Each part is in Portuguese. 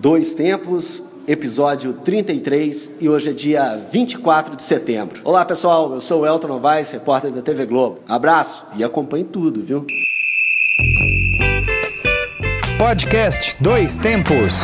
Dois Tempos, episódio 33, e hoje é dia 24 de setembro. Olá pessoal, eu sou o Elton Novaes, repórter da TV Globo. Abraço e acompanhe tudo, viu? Podcast Dois Tempos.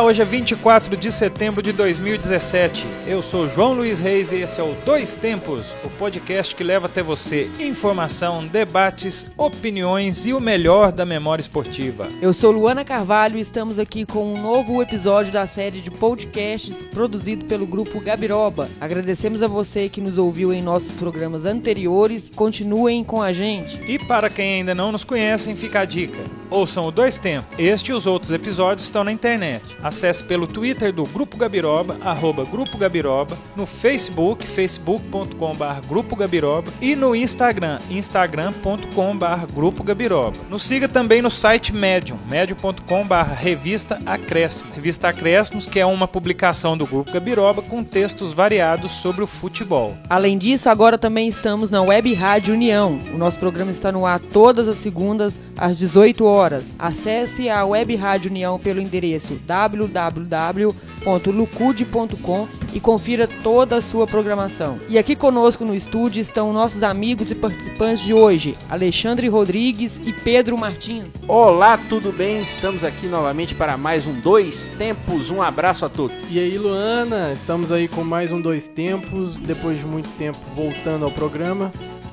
Olá, hoje é 24 de setembro de 2017. Eu sou João Luiz Reis e esse é o Dois Tempos, o podcast que leva até você informação, debates, opiniões e o melhor da memória esportiva. Eu sou Luana Carvalho e estamos aqui com um novo episódio da série de podcasts produzido pelo grupo Gabiroba. Agradecemos a você que nos ouviu em nossos programas anteriores. Continuem com a gente. E para quem ainda não nos conhece, fica a dica. Ouçam o Dois Tempos. Este e os outros episódios estão na internet. Acesse pelo Twitter do Grupo Gabiroba, arroba Grupo Gabiroba, no Facebook, facebook.com.br Grupo Gabiroba e no Instagram, instagram.com.br Grupo Gabiroba. Nos siga também no site Medium, medium.com.br Revista Acréscimo. Revista Acréscimos, que é uma publicação do Grupo Gabiroba com textos variados sobre o futebol. Além disso, agora também estamos na Web Rádio União. O nosso programa está no ar todas as segundas às 18 horas. Acesse a Web Rádio União pelo endereço www.lucude.com e confira toda a sua programação. E aqui conosco no estúdio estão nossos amigos e participantes de hoje, Alexandre Rodrigues e Pedro Martins. Olá, tudo bem? Estamos aqui novamente para mais um Dois Tempos. Um abraço a todos. E aí, Luana, estamos aí com mais um Dois Tempos, depois de muito tempo voltando ao programa.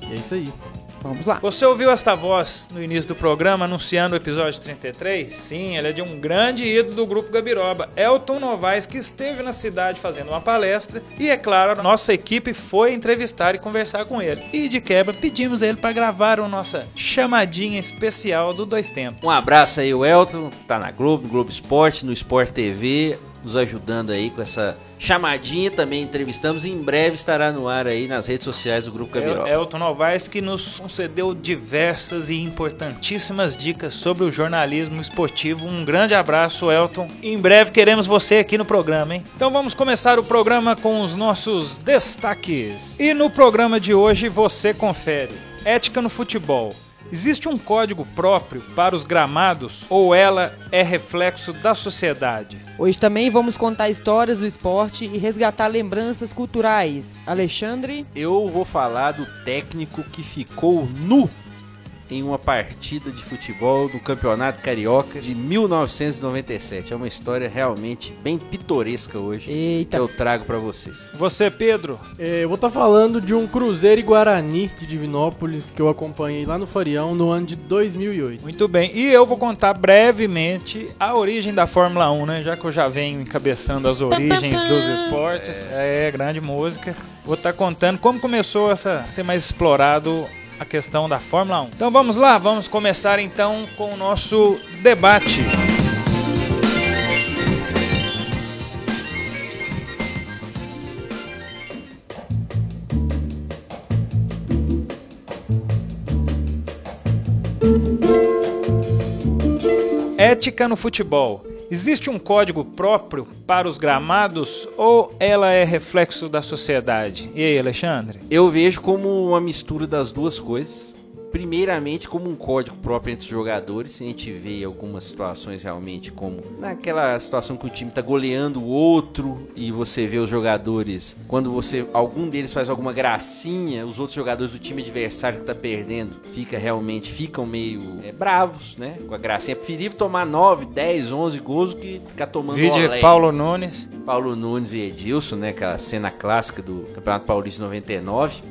E é isso aí. Vamos lá. Você ouviu esta voz no início do programa anunciando o episódio 33? Sim, ele é de um grande ídolo do grupo Gabiroba, Elton Novaes, que esteve na cidade fazendo uma palestra e, é claro, nossa equipe foi entrevistar e conversar com ele. E de quebra, pedimos a ele para gravar a nossa chamadinha especial do Dois Tempos. Um abraço aí, o Elton, tá na Globo, no Globo Esporte, no Sport TV, nos ajudando aí com essa chamadinha também entrevistamos e em breve estará no ar aí nas redes sociais do Grupo Gabiroba. É Elton Novaes que nos concedeu diversas e importantíssimas dicas sobre o jornalismo esportivo. Um grande abraço, Elton. Em breve queremos você aqui no programa, hein? Então vamos começar o programa com os nossos destaques. E no programa de hoje você confere ética no futebol. Existe um código próprio para os gramados ou ela é reflexo da sociedade? Hoje também vamos contar histórias do esporte e resgatar lembranças culturais. Alexandre? Eu vou falar do técnico que ficou nu em uma partida de futebol do Campeonato Carioca de 1997. É uma história realmente bem pitoresca hoje Eita. que eu trago para vocês. Você, Pedro? É, eu vou estar falando de um Cruzeiro e Guarani de Divinópolis que eu acompanhei lá no Farião no ano de 2008. Muito bem. E eu vou contar brevemente a origem da Fórmula 1, né? Já que eu já venho encabeçando as origens dos esportes. É, grande música. Vou estar contando como começou essa a ser mais explorado a questão da Fórmula 1. Então vamos lá, vamos começar então com o nosso debate. Ética no futebol. Existe um código próprio para os gramados ou ela é reflexo da sociedade? E aí, Alexandre? Eu vejo como uma mistura das duas coisas. Primeiramente, como um código próprio entre os jogadores, a gente vê algumas situações realmente como naquela situação que o time tá goleando o outro e você vê os jogadores, quando você algum deles faz alguma gracinha, os outros jogadores do time adversário que tá perdendo, fica realmente ficam meio é, bravos, né? Com a gracinha. É preferível tomar 9, 10, 11 gols do que ficar tomando Vídeo olé. Paulo Nunes. Paulo Nunes e Edilson, né? Aquela cena clássica do Campeonato Paulista 99.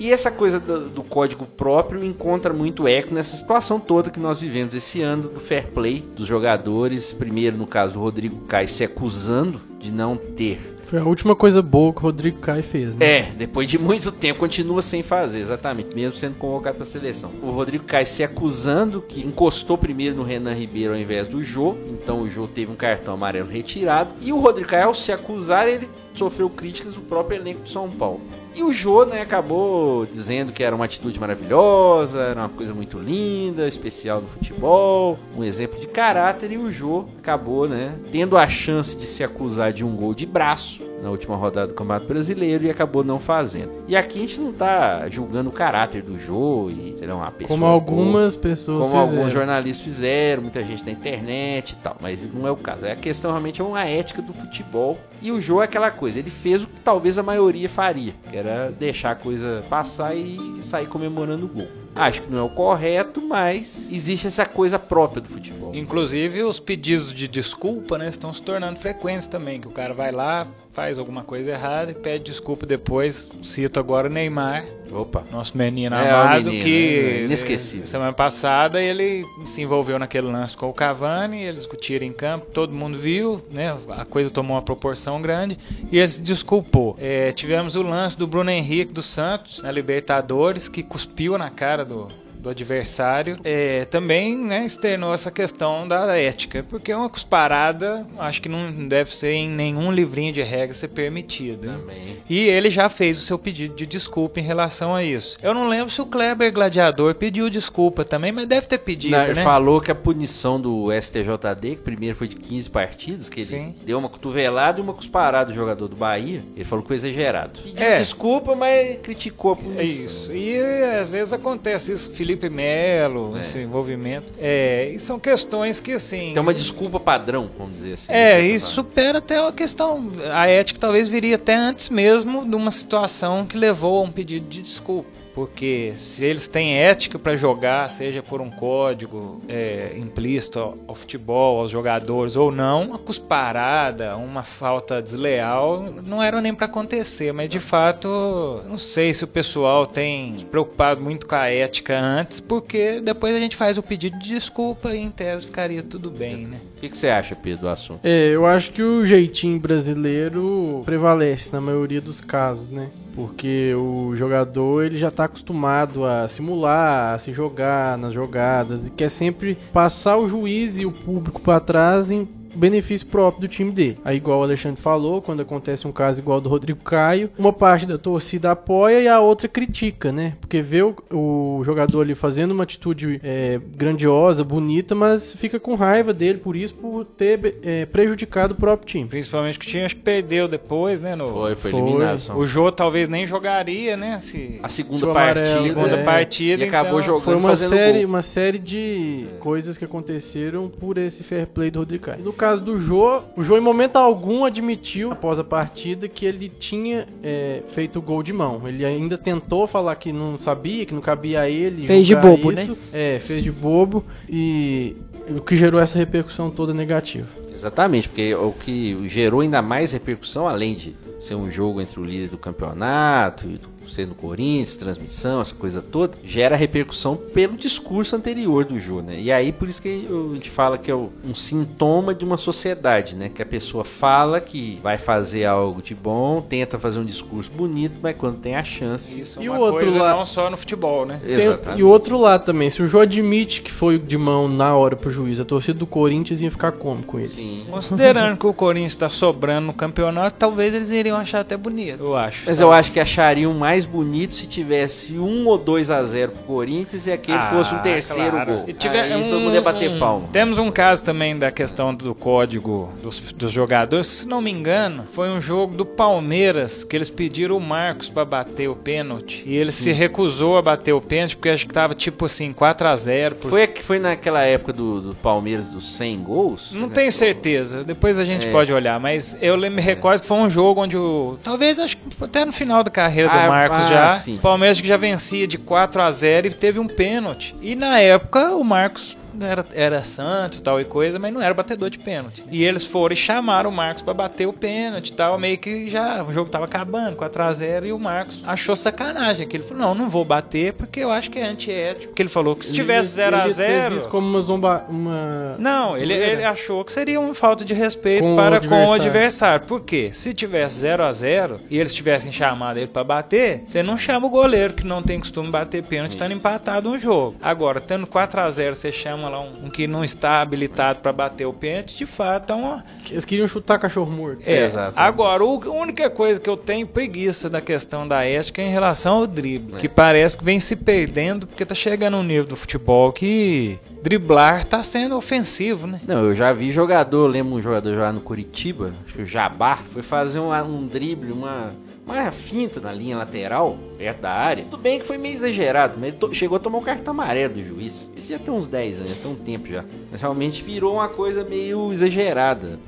E essa coisa do, do código próprio encontra muito eco nessa situação toda que nós vivemos esse ano do fair play dos jogadores. Primeiro, no caso do Rodrigo Caio, se acusando de não ter. Foi a última coisa boa que o Rodrigo Caio fez, né? É, depois de muito tempo, continua sem fazer, exatamente, mesmo sendo convocado para a seleção. O Rodrigo Caio se acusando que encostou primeiro no Renan Ribeiro ao invés do Jô, então o Jô teve um cartão amarelo retirado. E o Rodrigo Caio, ao se acusar, ele sofreu críticas do próprio elenco de São Paulo. E o Jô, né, acabou dizendo que era uma atitude maravilhosa, era uma coisa muito linda, especial no futebol, um exemplo de caráter. E o Jô acabou, né, tendo a chance de se acusar de um gol de braço na última rodada do Campeonato Brasileiro e acabou não fazendo. E aqui a gente não tá julgando o caráter do Jô e, sei lá, uma pessoa. Como algumas pessoas como fizeram. alguns jornalistas fizeram, muita gente na internet e tal, mas não é o caso. É a questão realmente é uma ética do futebol. E o Jô é aquela coisa, ele fez o que talvez a maioria faria, que era deixar a coisa passar e sair comemorando o gol. Acho que não é o correto, mas existe essa coisa própria do futebol. Inclusive, os pedidos de desculpa, né, estão se tornando frequentes também, que o cara vai lá, faz alguma coisa errada e pede desculpa depois. Cito agora o Neymar, Opa. nosso menino É, amado, menino, que né? Inesquecível. eh, semana passada ele se envolveu naquele lance com o Cavani, eles discutiram em campo, todo mundo viu, né? A coisa tomou uma proporção grande e ele se desculpou. Eh, tivemos o lance do Bruno Henrique dos Santos na Libertadores, que cuspiu na cara do, do adversário, É, também né, externou essa questão da ética, porque uma cusparada acho que não deve ser em nenhum livrinho de regras ser permitida. Também. E ele já fez o seu pedido de desculpa em relação a isso. Eu não lembro se o Kleber Gladiador pediu desculpa também, mas deve ter pedido, Na- né? Falou que a punição do STJD, que primeiro foi de 15 partidas, que ele Sim. deu uma cotovelada e uma cusparada do jogador do Bahia, ele falou que foi exagerado. Pediu É. desculpa, mas criticou a punição. É isso. E às vezes acontece isso com Felipe Melo, É. esse envolvimento. É, e são questões que assim. Tem uma desculpa padrão, vamos dizer assim. É, isso forma. supera até a questão. A ética talvez viria até antes mesmo de uma situação que levou a um pedido de desculpa. Porque se eles têm ética para jogar, seja por um código é, implícito ao, futebol, aos jogadores ou não, uma cusparada, uma falta desleal não era nem para acontecer. Mas de fato, não sei se o pessoal tem se preocupado muito com a ética antes, porque depois a gente faz o pedido de desculpa e em tese ficaria tudo bem, né? O que, você acha, Pedro, do assunto? É, eu acho que o jeitinho brasileiro prevalece na maioria dos casos, né? Porque o jogador ele já tá acostumado a simular, a se jogar nas jogadas e quer sempre passar o juiz e o público pra trás em benefício próprio do time dele. Aí igual o Alexandre falou, quando acontece um caso igual ao do Rodrigo Caio, uma parte da torcida apoia e a outra critica, né? Porque vê o, o jogador ali fazendo uma atitude é, grandiosa, bonita, mas fica com raiva dele por isso, por ter é, prejudicado o próprio time. Principalmente que o time acho que perdeu depois, né? No... Foi, foi Foi. eliminado. O Jô talvez nem jogaria, né? Se... A segunda Seu partida. amarelo, segunda é. partida, E acabou então, jogando Foi uma fazendo série, gol. uma série de coisas que aconteceram por esse fair play do Rodrigo Caio. No caso do Jô, o Jô em momento algum admitiu após a partida que ele tinha é, feito o gol de mão. Ele ainda tentou falar que não sabia, que não cabia a ele. Fez de bobo, isso. É, fez de bobo e o que gerou essa repercussão toda negativa. Exatamente, porque o que gerou ainda mais repercussão, além de ser um jogo entre o líder do campeonato e do ser no Corinthians, transmissão, essa coisa toda, gera repercussão pelo discurso anterior do Jô, né? E aí por isso que eu- a gente fala que é um sintoma de uma sociedade, né? Que a pessoa fala que vai fazer algo de bom, tenta fazer um discurso bonito, mas quando tem a chance. Isso é E uma o outro coisa lá- não só no futebol, né? Tem- e o outro lado também, se o Jô admite que foi de mão na hora pro juiz, a torcida do Corinthians ia ficar como com ele? Sim. Considerando que o Corinthians está sobrando no campeonato, talvez eles iriam achar até bonito, eu acho. Mas eu acho que achariam mais bonito se tivesse um ou 2 a 0 pro Corinthians e aquele Ah, fosse um terceiro claro. gol. E tiver Aí um- todo mundo ia bater um- palma. Temos um caso também da questão do código dos, dos jogadores. Se não me engano, foi um jogo do Palmeiras que eles pediram o Marcos pra bater o pênalti. E ele se recusou a bater o pênalti porque acho que tava tipo assim, 4 a 0 por- Foi, foi naquela época do, do Palmeiras dos 100 gols? Não né? tenho certeza, depois a gente É. pode olhar, mas eu me recordo que foi um jogo onde o. Talvez acho que até no final da carreira Ah, do Marcos ah, já. sim. O Palmeiras que já vencia de 4 a 0 e teve um pênalti. E na época o Marcos era, era santo e tal e coisa, mas não era batedor de pênalti. E eles foram e chamaram o Marcos pra bater o pênalti e tal, meio que já o jogo tava acabando, 4 a 0 e o Marcos achou sacanagem. Que ele falou: não, não vou bater porque eu acho que é antiético. Porque ele falou que se tivesse 0 a Ele teve 0 isso como uma zomba... Uma... não, ele, ele achou que seria uma falta de respeito Com o para com o adversário. Por quê? Se tivesse 0 a 0 e eles tivessem chamado ele para bater, você não chama o goleiro que não tem costume bater pênalti estando empatado um jogo. Agora, tendo 4 a 0 você chama lá, um, um que não está habilitado para bater o pênalti, de fato é uma. Eles queriam chutar cachorro morto. É, Exato. Agora, o- a única coisa que eu tenho preguiça da questão da ética é em relação ao drible, que parece que vem se perdendo porque tá chegando um nível do futebol que driblar tá sendo ofensivo, né? Não, eu já vi jogador, lembro um jogador jogar no Curitiba, acho que o Jabá, foi fazer um, um drible, uma, uma finta na linha lateral, perto da área. Tudo bem que foi meio exagerado, mas ele to- chegou a tomar o cartão amarelo do juiz. Isso já tem uns 10 anos, já tem um tempo já. Mas realmente virou uma coisa meio exagerada.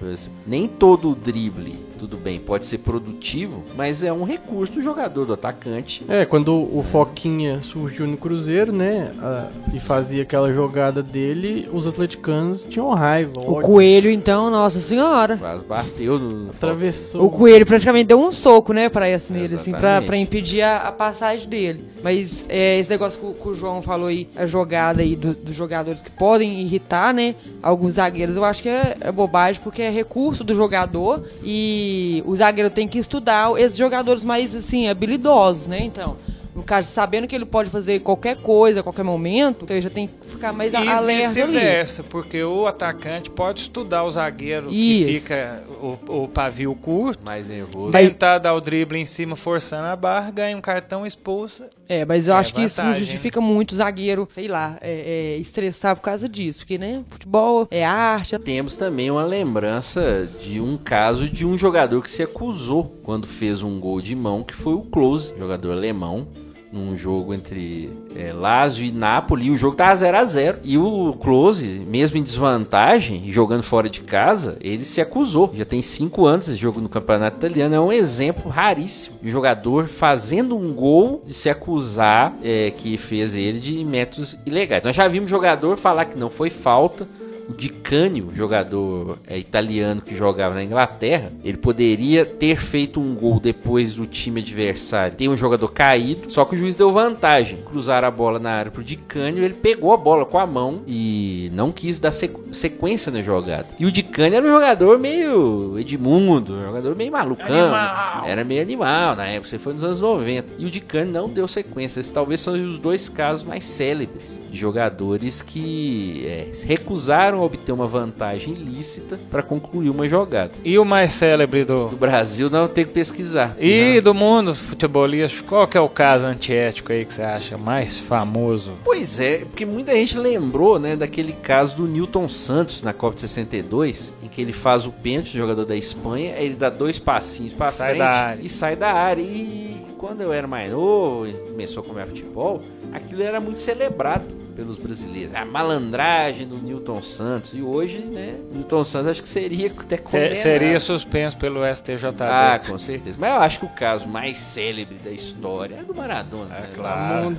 Nem todo drible, tudo bem, pode ser produtivo, mas é um recurso do jogador, do atacante. É, quando o Foquinha surgiu no Cruzeiro, né? a- e fazia aquela jogada dele, os atleticanos tinham raiva. O ódio. coelho, então, nossa senhora. Quase bateu no. Atravessou. O coelho praticamente deu um soco, né, pra nele, assim, pra, Exatamente. pra impedir a, a passagem dele. Mas é, esse negócio que, o- que o João falou aí, a jogada aí do- dos jogadores que podem irritar, né, alguns zagueiros, eu acho que é, é bobagem, porque é recurso do jogador e o zagueiro tem que estudar esses jogadores mais, assim, habilidosos, né, então... No caso, sabendo que ele pode fazer qualquer coisa, a qualquer momento, então ele já tem que ficar mais E alerta ali. vice-versa, porque o atacante pode estudar o zagueiro Isso. que fica o, o pavio curto, Mais nervoso. tentar dar o drible em cima forçando a barra, ganha um cartão expulsa. É, mas eu É acho que isso não vantagem, justifica muito o zagueiro, sei lá, é, é, estressar por causa disso. Porque, né, futebol é arte. Temos também uma lembrança de um caso de um jogador que se acusou quando fez um gol de mão, que foi o Klose, jogador alemão, num jogo entre é, Lazio e Napoli. E o jogo tava 0 a 0 E o Klose, mesmo em desvantagem, e jogando fora de casa, ele se acusou. Já tem cinco anos esse jogo no campeonato italiano. É um exemplo raríssimo de jogador fazendo um gol de se acusar é, que fez ele de métodos ilegais. Nós já vimos jogador falar que não foi falta. O Di Canio, jogador é, italiano que jogava na Inglaterra, ele poderia ter feito um gol depois do time adversário. Tem um jogador caído, só que o juiz deu vantagem. Cruzaram a bola na área pro Di Canio, ele pegou a bola com a mão e não quis dar sequ- sequência na jogada. E o Di Canio era um jogador meio Edmundo, um jogador meio malucão. Animal. Era meio animal na época, você foi nos anos 90. E o Di Canio não deu sequência. Esses talvez são os dois casos mais célebres de jogadores que é, recusaram a obter uma vantagem ilícita para concluir uma jogada. E o mais célebre do, No Brasil não tem que pesquisar. E do mundo futebolístico, qual que é o caso antiético aí que você acha mais famoso? Pois é, porque muita gente lembrou, né, daquele caso do Newton Santos na Copa de 62, em que ele faz o pênalti, jogador da Espanha, ele dá dois passinhos para frente da área. e sai da área. E quando eu era mais novo começou a comer futebol, aquilo era muito celebrado pelos brasileiros. A malandragem do Newton Santos. E hoje, né, Newton Santos acho que seria até condenado. seria suspenso pelo STJD. Ah, com certeza. Mas eu acho que o caso mais célebre da história é do Maradona. né? claro.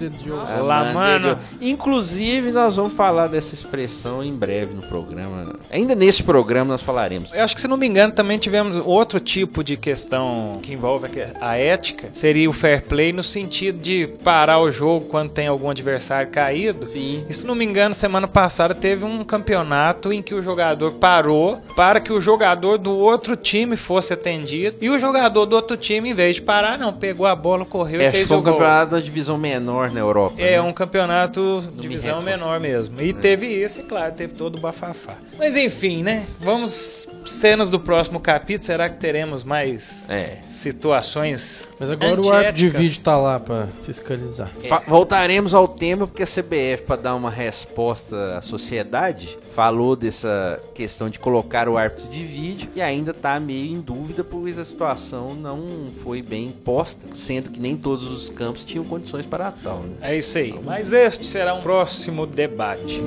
Ah, Lá, mano, mano. entendeu? Inclusive, nós vamos falar dessa expressão em breve no programa. Ainda nesse programa nós falaremos. Eu acho que, se não me engano, também tivemos outro tipo de questão que envolve a- a ética. Seria o fair play no sentido de parar o jogo quando tem algum adversário caído. Sim. E se não me engano, semana passada teve um campeonato em que o jogador parou para que o jogador do outro time fosse atendido. E o jogador do outro time, em vez de parar, não, pegou a bola, correu É, e fez foi o um gol. campeonato da divisão menor na Europa. É, né? um campeonato divisão recordo. menor mesmo. E teve isso, e claro, teve todo o bafafá. Mas enfim, né? Vamos cenas do próximo capítulo. Será que teremos mais É. situações Mas agora o árbitro de vídeo tá lá pra fiscalizar. Fa- Voltaremos ao tema porque a CBF, para dar uma resposta à sociedade, falou dessa questão de colocar o árbitro de vídeo e ainda está meio em dúvida, pois a situação não foi bem posta, sendo que nem todos os campos tinham condições para tal. Né? É isso aí. Mas este será um próximo debate.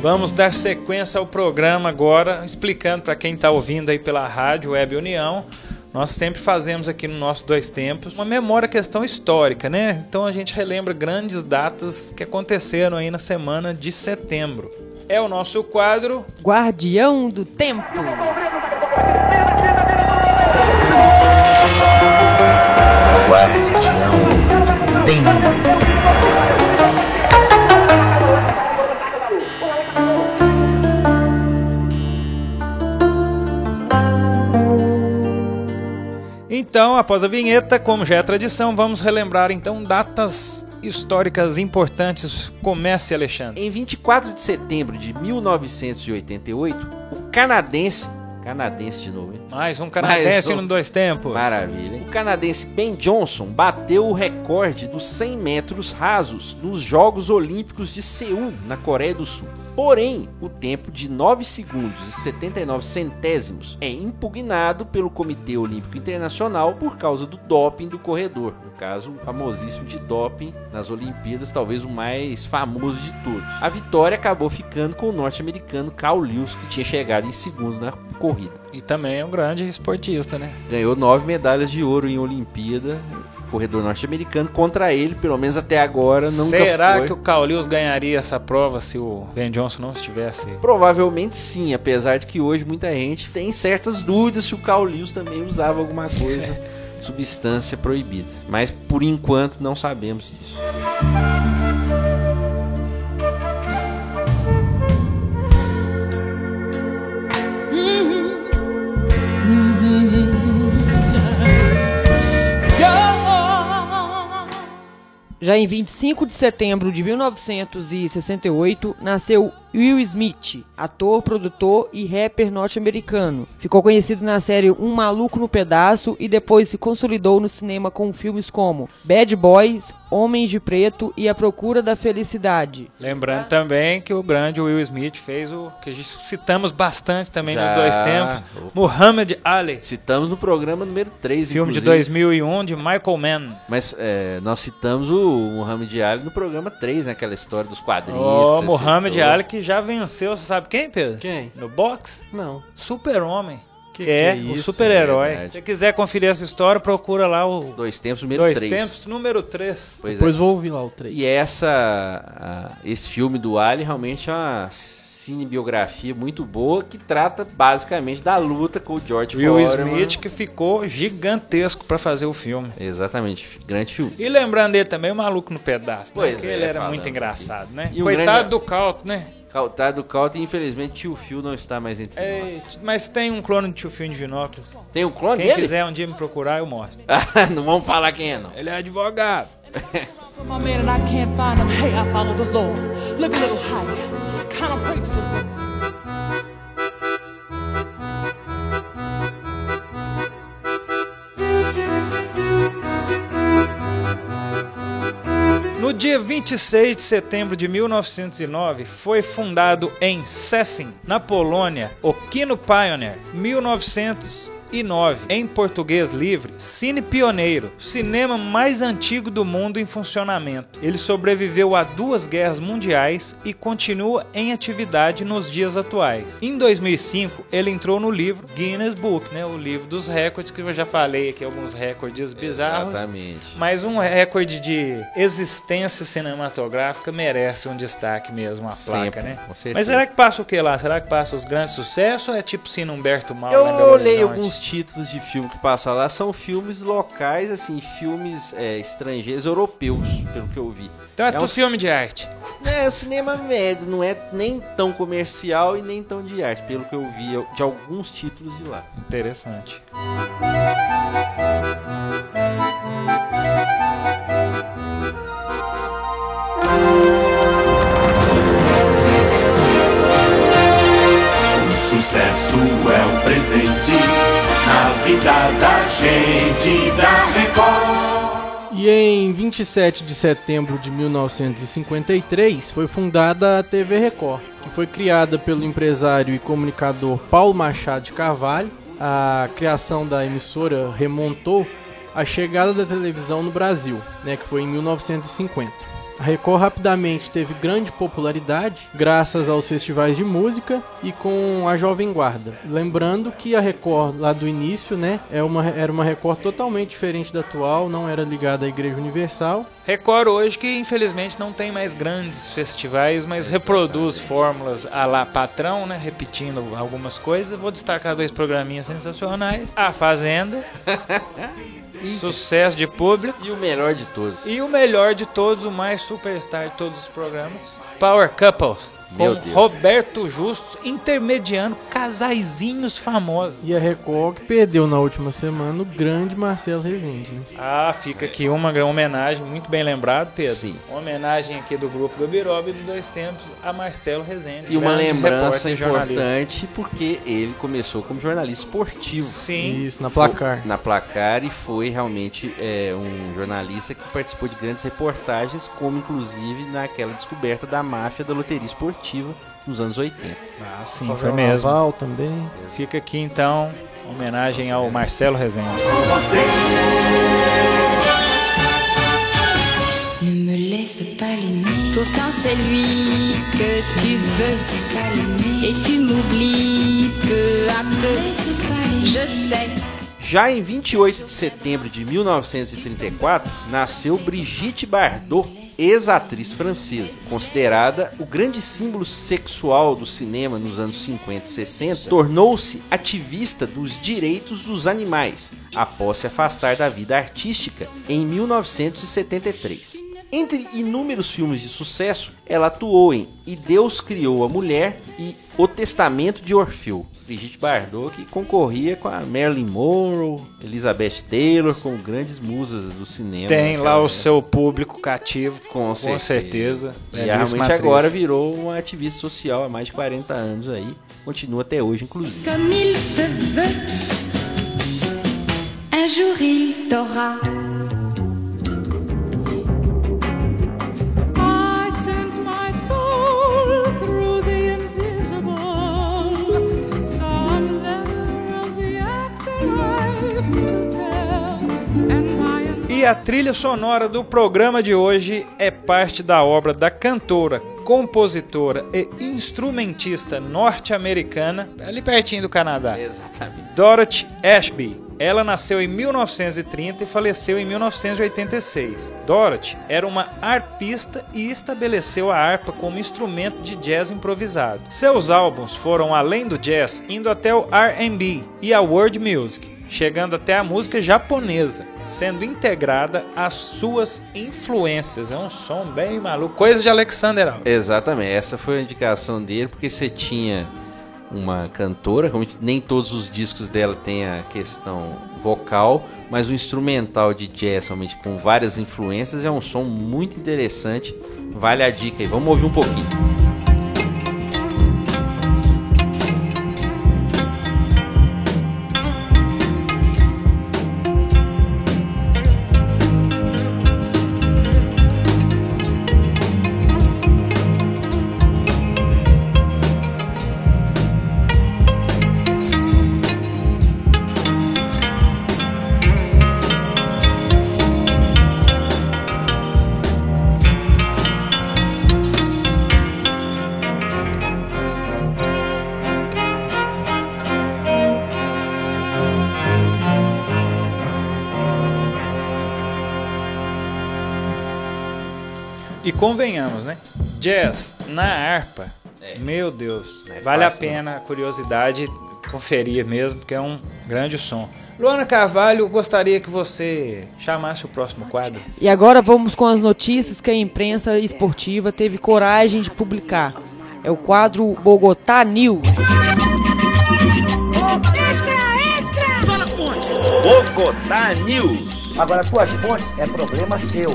Vamos dar sequência ao programa agora, explicando para quem está ouvindo aí pela rádio Web União. Nós sempre fazemos aqui no nosso Dois Tempos uma memória questão histórica, né? Então a gente relembra grandes datas que aconteceram aí na semana de setembro. É o nosso quadro Guardião do Tempo. Então, Então, após a vinheta, como já é tradição, vamos relembrar então datas históricas importantes. Comece, Alexandre. Em 24 de setembro de 1988, o canadense, canadense de novo, hein? Mais um canadense Mais um. no dois tempos. Maravilha. hein? O canadense Ben Johnson bateu o recorde dos 100 metros rasos nos Jogos Olímpicos de Seul, na Coreia do Sul. Porém, o tempo de 9 segundos e 79 centésimos é impugnado pelo Comitê Olímpico Internacional por causa do doping do corredor. No caso, o famosíssimo de doping nas Olimpíadas, talvez o mais famoso de todos. A vitória acabou ficando com o norte-americano Carl Lewis, que tinha chegado em segundo na corrida. E também é um grande esportista, né? Ganhou nove medalhas de ouro em Olimpíada. Corredor norte-americano contra ele, pelo menos até agora, nunca Será foi. que o Carl ganharia essa prova se o Ben Johnson não estivesse? Provavelmente sim, apesar de que hoje muita gente tem certas dúvidas se o Carl Lewis também usava alguma coisa, substância proibida. Mas por enquanto não sabemos disso. Já em 25 de setembro de 1968, nasceu Will Smith, ator, produtor e rapper norte-americano. Ficou conhecido na série Um Maluco no Pedaço e depois se consolidou no cinema com filmes como Bad Boys, Homens de Preto e A Procura da Felicidade. Lembrando também que o grande Will Smith fez o que a gente citamos bastante também Já. no Dois Tempos, Muhammad Ali, Citamos no programa número 3, filme de inclusive. 2001 de Michael Mann. Mas é, nós citamos o Muhammad Ali no programa 3, naquela história dos quadrinhos. Você Muhammad citou. Ali que já venceu, você sabe quem, Pedro? Quem? No boxe? Não. Super-Homem. Que é, que é o super-herói. É. Se você quiser conferir essa história, procura lá o Dois tempos, número Dois 3. Tempos, número 3. Pois é. Depois vou ouvir lá o 3. E essa, a- esse filme do Ali realmente é uma cinebiografia muito boa que trata basicamente da luta com o George Will Foreman. Smith que ficou gigantesco pra fazer o filme. Exatamente, grande filme. E lembrando dele também, o maluco no pedaço. né? Pois Porque é, ele era muito aqui. engraçado, né? E Coitado grande- do Calto, né? Cautado do Calto e infelizmente tio Phil não está mais entre É, nós. mas tem um clone de tio Fio de Vinópolis. Tem o clone Quem dele? quiser um dia me procurar, eu mostro. não vamos falar quem é não. Ele é advogado. Dia 26 de setembro de 1909, foi fundado em Sessin, na Polônia, o Kino Pioneer 1909, em português livre, Cine Pioneiro, cinema mais antigo do mundo em funcionamento. Ele sobreviveu a duas guerras mundiais e continua em atividade nos dias atuais. Em 2005, ele entrou no livro Guinness Book, né, o livro dos recordes que eu já falei aqui alguns recordes bizarros. Exatamente. Mas um recorde de existência cinematográfica merece um destaque mesmo, a placa, né? com certeza. Mas será que passa o que lá? Será que passa os grandes sucessos ou é tipo Cine Humberto Mauro Eu lá em Belo olhei Horizonte? Títulos de filme que passam lá, são filmes locais, assim, filmes é, estrangeiros, europeus, pelo que eu vi. Então é, é tudo um- filme de arte. É, o cinema médio, não é nem tão comercial e nem tão de arte, pelo que eu vi de alguns títulos de lá. Interessante. Sucesso é o presente vida da gente da Record. E em 27 de setembro de 1953 foi fundada a TV Record, que foi criada pelo empresário e comunicador Paulo Machado de Carvalho. A criação da emissora remontou à chegada da televisão no Brasil, né, que foi em 1950. A Record rapidamente teve grande popularidade graças aos festivais de música e com a Jovem Guarda. Lembrando que a Record lá do início, né, é uma, era uma Record totalmente diferente da atual, não era ligada à Igreja Universal. Record hoje que infelizmente não tem mais grandes festivais, mas reproduz fórmulas a lá patrão, né? Repetindo algumas coisas. Vou destacar dois programinhas sensacionais. A Fazenda. Sucesso de público. E o melhor de todos. E o melhor de todos, o mais superstar de todos os programas, Power Couples. Com. Roberto Justo intermediando casaizinhos famosos. E a Record que perdeu na última semana o grande Marcelo Rezende, né? Ah, fica aqui uma grande homenagem, muito bem lembrado, Pedro. Sim. Uma homenagem aqui do grupo Gabiroba e do Dois Tempos a Marcelo Rezende. E uma lembrança importante porque ele começou como jornalista esportivo. Sim. Isso, na placar. Foi- na placar e foi realmente é, um jornalista que participou de grandes reportagens, como inclusive naquela descoberta da máfia da loteria esportiva nos anos 80. Ah, sim, Favela foi mesmo. Naval também. Fica aqui então, homenagem ao Marcelo Rezende. Você Ne me laisse pas l'aimer. Pourtant c'est lui que tu veux. Et tu m'oublies peu à peu. Je sais. Já em 28 de setembro de 1934, nasceu Brigitte Bardot, ex-atriz francesa, considerada o grande símbolo sexual do cinema nos anos 50 e 60, tornou-se ativista dos direitos dos animais após se afastar da vida artística em 1973. Entre inúmeros filmes de sucesso, ela atuou em E Deus Criou a Mulher e O Testamento de Orfeu. Brigitte Bardot que concorria com a Marilyn Monroe, Elizabeth Taylor, como grandes musas do cinema. Tem lá o época. seu público cativo, Com com certeza. certeza. E Belíssima realmente atriz. agora virou uma ativista social há mais de 40 anos aí. Continua até hoje, inclusive. Comme il te veut. Un jour il t'aura. E a trilha sonora do programa de hoje é parte da obra da cantora, compositora e instrumentista norte-americana, ali pertinho do Canadá, Exatamente. Dorothy Ashby. Ela nasceu em 1930 e faleceu em 1986. Dorothy era uma arpista e estabeleceu a harpa como instrumento de jazz improvisado. Seus álbuns foram além do jazz, indo até o R&B e a world music, chegando até a música japonesa, sendo integrada às suas influências. É um som bem maluco, coisa de Alexander Alves. Exatamente, essa foi a indicação dele, porque você tinha uma cantora, nem todos os discos dela tem a questão vocal, mas o instrumental de jazz, realmente com várias influências, é um som muito interessante. Vale a dica aí, vamos ouvir um pouquinho. Jazz na harpa. Meu Deus. Não é vale fácil, a pena a curiosidade conferir mesmo, porque é um grande som. Luana Carvalho, gostaria que você chamasse o próximo quadro. E agora vamos com as notícias que a imprensa esportiva teve coragem de publicar. É o quadro Bogotá News. Bogotá News. Agora, tuas fontes é problema seu.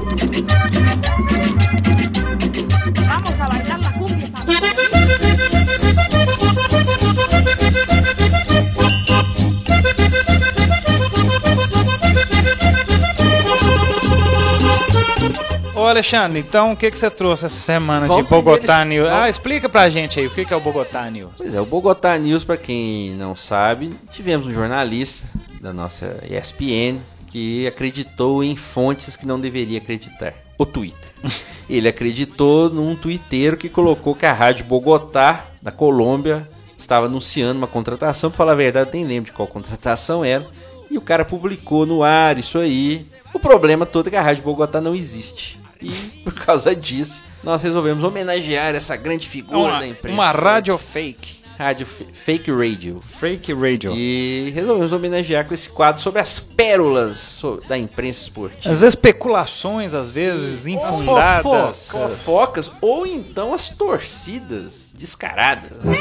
Ô Alexandre, então o que, que você trouxe essa semana Vamos de Bogotá News? Ah, explica pra gente aí o que, que é o Bogotá News. Pois é, o Bogotá News, para quem não sabe, tivemos um jornalista da nossa ESPN que acreditou em fontes que não deveria acreditar. O Twitter. Ele acreditou num twitteiro que colocou que a Rádio Bogotá, da Colômbia, estava anunciando uma contratação. Pra falar a verdade, eu nem lembro de qual contratação era. E o cara publicou no ar isso aí. O problema todo é que a Rádio Bogotá não existe. E por causa disso, nós resolvemos homenagear essa grande figura Uma, da imprensa. uma rádio fake. rádio Fake Radio. Fake Radio. E resolvemos homenagear com esse quadro sobre as pérolas da imprensa esportiva. As especulações, às vezes, infundadas. Fofocas. Fofocas, ou então as torcidas descaradas. né?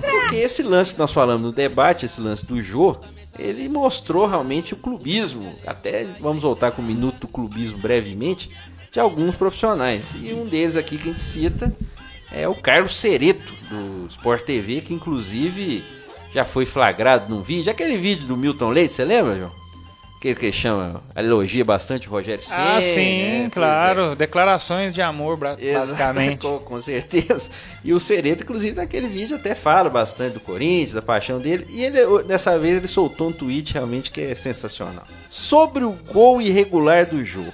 Porque esse lance que nós falamos no debate, esse lance do Jô, ele mostrou realmente o clubismo. Até vamos voltar com o minuto do clubismo brevemente, de alguns profissionais. E um deles aqui que a gente cita é o Carlos Cereto, do Sport TV, que inclusive já foi flagrado num vídeo. Aquele vídeo do Milton Leite, você lembra, João? Aquele que chama, elogia bastante o Rogério Ceni. Ah, sim, né? É. claro. Declarações de amor, basicamente. com, com certeza. E o Cereto, inclusive, naquele vídeo até fala bastante do Corinthians, da paixão dele. E ele, dessa vez, ele soltou um tweet realmente que é sensacional. Sobre o gol irregular do Jô.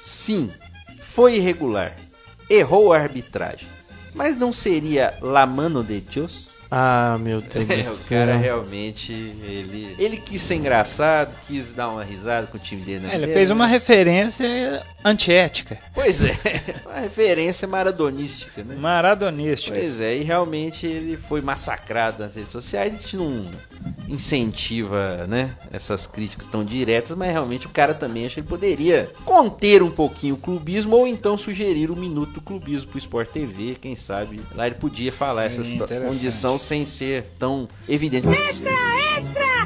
Sim, foi irregular. Errou a arbitragem. Mas não seria la mano de Deus? Ah, meu Deus É, do o céu. cara realmente, ele, ele quis ser engraçado, quis dar uma risada com o time dele. na É, ele fez uma né? referência antiética, Pois é, uma referência maradonística, né? maradonística. Pois é, e realmente ele foi massacrado nas redes sociais. A gente não incentiva, né, essas críticas tão diretas, mas realmente o cara também acha que ele poderia conter um pouquinho o clubismo ou então sugerir o minuto do clubismo pro Sport TV, quem sabe. Lá ele podia falar Sim, essa condição sem ser tão evidente.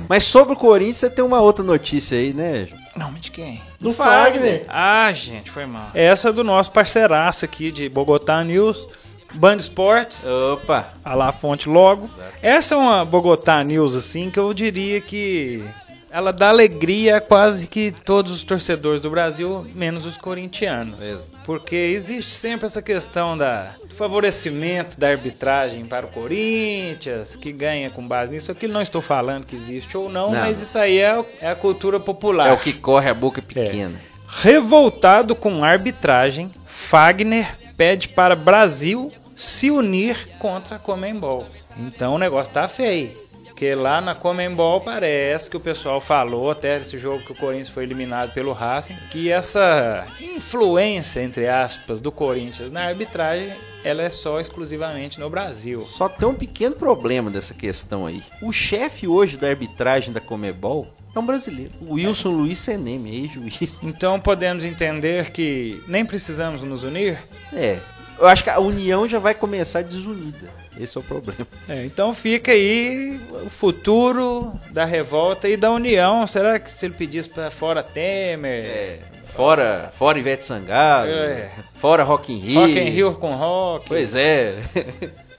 Mas sobre o Corinthians, você tem uma outra notícia aí, né? Não, mas de quem? Do Fagner. Ah, gente, foi mal. Essa é do nosso parceiraço aqui de Bogotá News, Band Esportes, Opa! a lá a fonte logo. Essa é uma Bogotá News, assim, que eu diria que ela dá alegria a quase que todos os torcedores do Brasil, menos os corintianos. Mesmo. Porque existe sempre essa questão da, favorecimento da arbitragem para o Corinthians, que ganha com base nisso. Aquilo não estou falando que existe ou não, Não. mas isso aí é, é a cultura popular. É o que corre a boca pequena. Revoltado com a arbitragem, Fagner pede para Brasil se unir contra a Comembol. Então o negócio tá feio. Porque lá na Comembol parece que o pessoal falou, até esse jogo que o Corinthians foi eliminado pelo Racing, que essa influência, entre aspas, do Corinthians na arbitragem, ela é só exclusivamente no Brasil. Só tem um pequeno problema dessa questão aí. O chefe hoje da arbitragem da Comebol é um brasileiro. O Wilson Luiz Seneme, ex-juiz. Então podemos entender que nem precisamos nos unir? É. Eu acho que a união já vai começar desunida. Esse é o problema. É, então fica aí o futuro da revolta e da união. Será que se ele pedisse para fora Temer, É. Fora, fora Ivete Sangalo, É. fora Rock in Rio. Rock in Rio com rock, Pois é.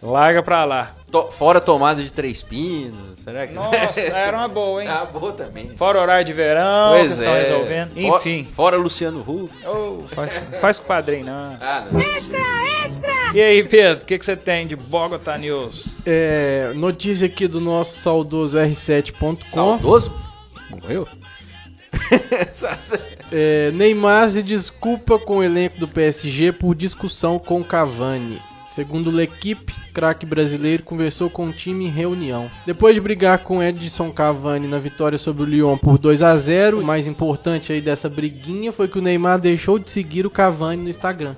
larga pra lá. To- fora tomada de três pinos. Será que Nossa, era uma boa, hein? Ah, boa também. Fora horário de verão, que Pois estão é. resolvendo. Enfim. Fora Luciano Huck. Ô, faz, faz com o padrinho, não. Ah, não. E aí, Pedro, o que, que você tem de Bogotá News? É, notícia aqui do nosso saudoso R7.com. Saudoso? Morreu? É, Neymar se desculpa com o elenco do PSG por discussão com Cavani. Segundo L'Equipe, craque brasileiro conversou com o time em reunião. Depois de brigar com Edson Cavani na vitória sobre o Lyon por 2 a 0, o mais importante aí dessa briguinha foi que o Neymar deixou de seguir o Cavani no Instagram.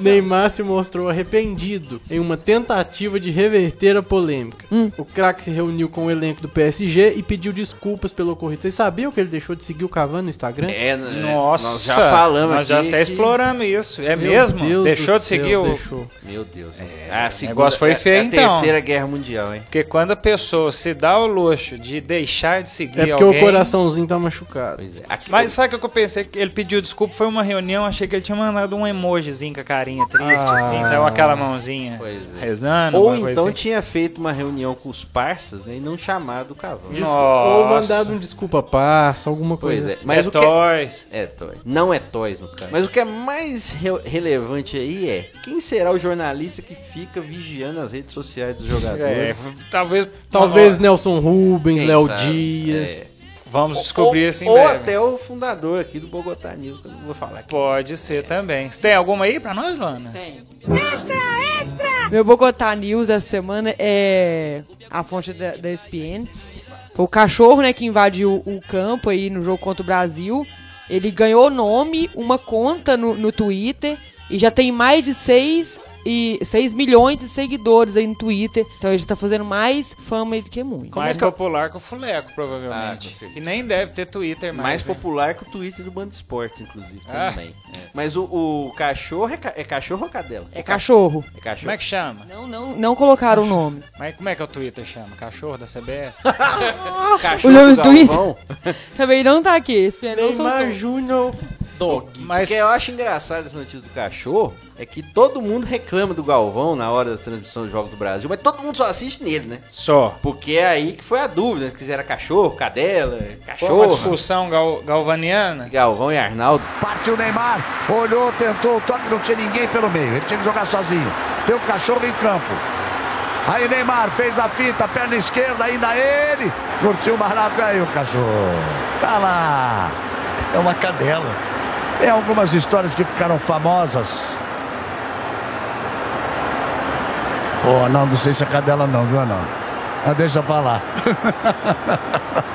Neymar se mostrou arrependido em uma tentativa de reverter a polêmica. Hum. O craque se reuniu com o elenco do PSG e pediu desculpas pelo ocorrido. Vocês sabiam que ele deixou de seguir o Cavani no Instagram? É, né? Nossa, Nós já falamos nós já até que- exploramos isso. É Meu mesmo? Deus Deixou de céu, seguir o... Deixou. Meu Deus. Ah, a segunda- negócio foi é- feio, é a então. terceira guerra mundial, hein? Porque quando a pessoa se dá o luxo de deixar de seguir É porque alguém... o coraçãozinho tá machucado. Pois é. Aqui- Mas sabe o que eu pensei? Que ele pediu desculpa, foi uma reunião, achei que ele tinha mandado um emojizinho com a carinha triste, Ah. assim, saiu aquela mãozinha Pois é. rezando. Ou então assim. tinha feito uma reunião com os parças né, e não chamado o Cavani. Nossa. Ou mandado um desculpa parça, alguma Pois coisa é. assim. Mas é o que toys. É toys. Não é toys, no caso. Mas o que é mais re- relevante aí é quem será o jornalista que fica vigiando as redes sociais dos É, jogadores. talvez... Talvez Nelson Rubens, Léo? Dias. É. Vamos descobrir ou, assim em Ou breve. até o fundador aqui do Bogotá News, que eu não vou falar aqui. Pode ser também. Você tem alguma aí pra nós, Luana? Tem. Meu Bogotá News essa semana é a fonte da, da ESPN. Foi o cachorro, né, que invadiu o campo aí no jogo contra o Brasil. Ele ganhou nome, uma conta no, no Twitter e já tem mais de 6 e 6 milhões de seguidores aí no Twitter. Então ele já tá fazendo mais fama do que muito. mais é que eu- popular que o Fuleco, Ah, provavelmente. certeza. e nem deve ter Twitter mais. Mais né? popular que o Twitter do Band Esportes, inclusive, Ah. também. É. Mas o, o cachorro é, ca- é cachorro ou cadela? É cachorro. É cachorro. Como é que chama? Não, não, não colocaram o nome. Mas como é que é o Twitter chama? Cachorro da CBF? Cachorro O nome do do Twitter? Também não tá aqui. Esperou Neymar. Júnior Dog. Mas O que eu acho engraçado essa notícia do cachorro é que todo mundo reclama do Galvão na hora da transmissão do Jogo do Brasil, mas todo mundo só assiste nele, né? só. Porque é aí que foi a dúvida, que era cachorro, cadela, Foi uma cachorro. discussão gal- galvaniana. Galvão e Arnaldo. Partiu o Neymar, olhou, tentou o toque, não tinha ninguém pelo meio. Ele tinha que jogar sozinho. Tem o cachorro em campo. Aí Neymar fez a fita, perna esquerda, ainda ele. Curtiu barato aí o cachorro. Tá lá. É uma cadela. Tem algumas histórias que ficaram famosas. Oh, não, não sei se é cadela não, viu, não. Ah, deixa pra lá.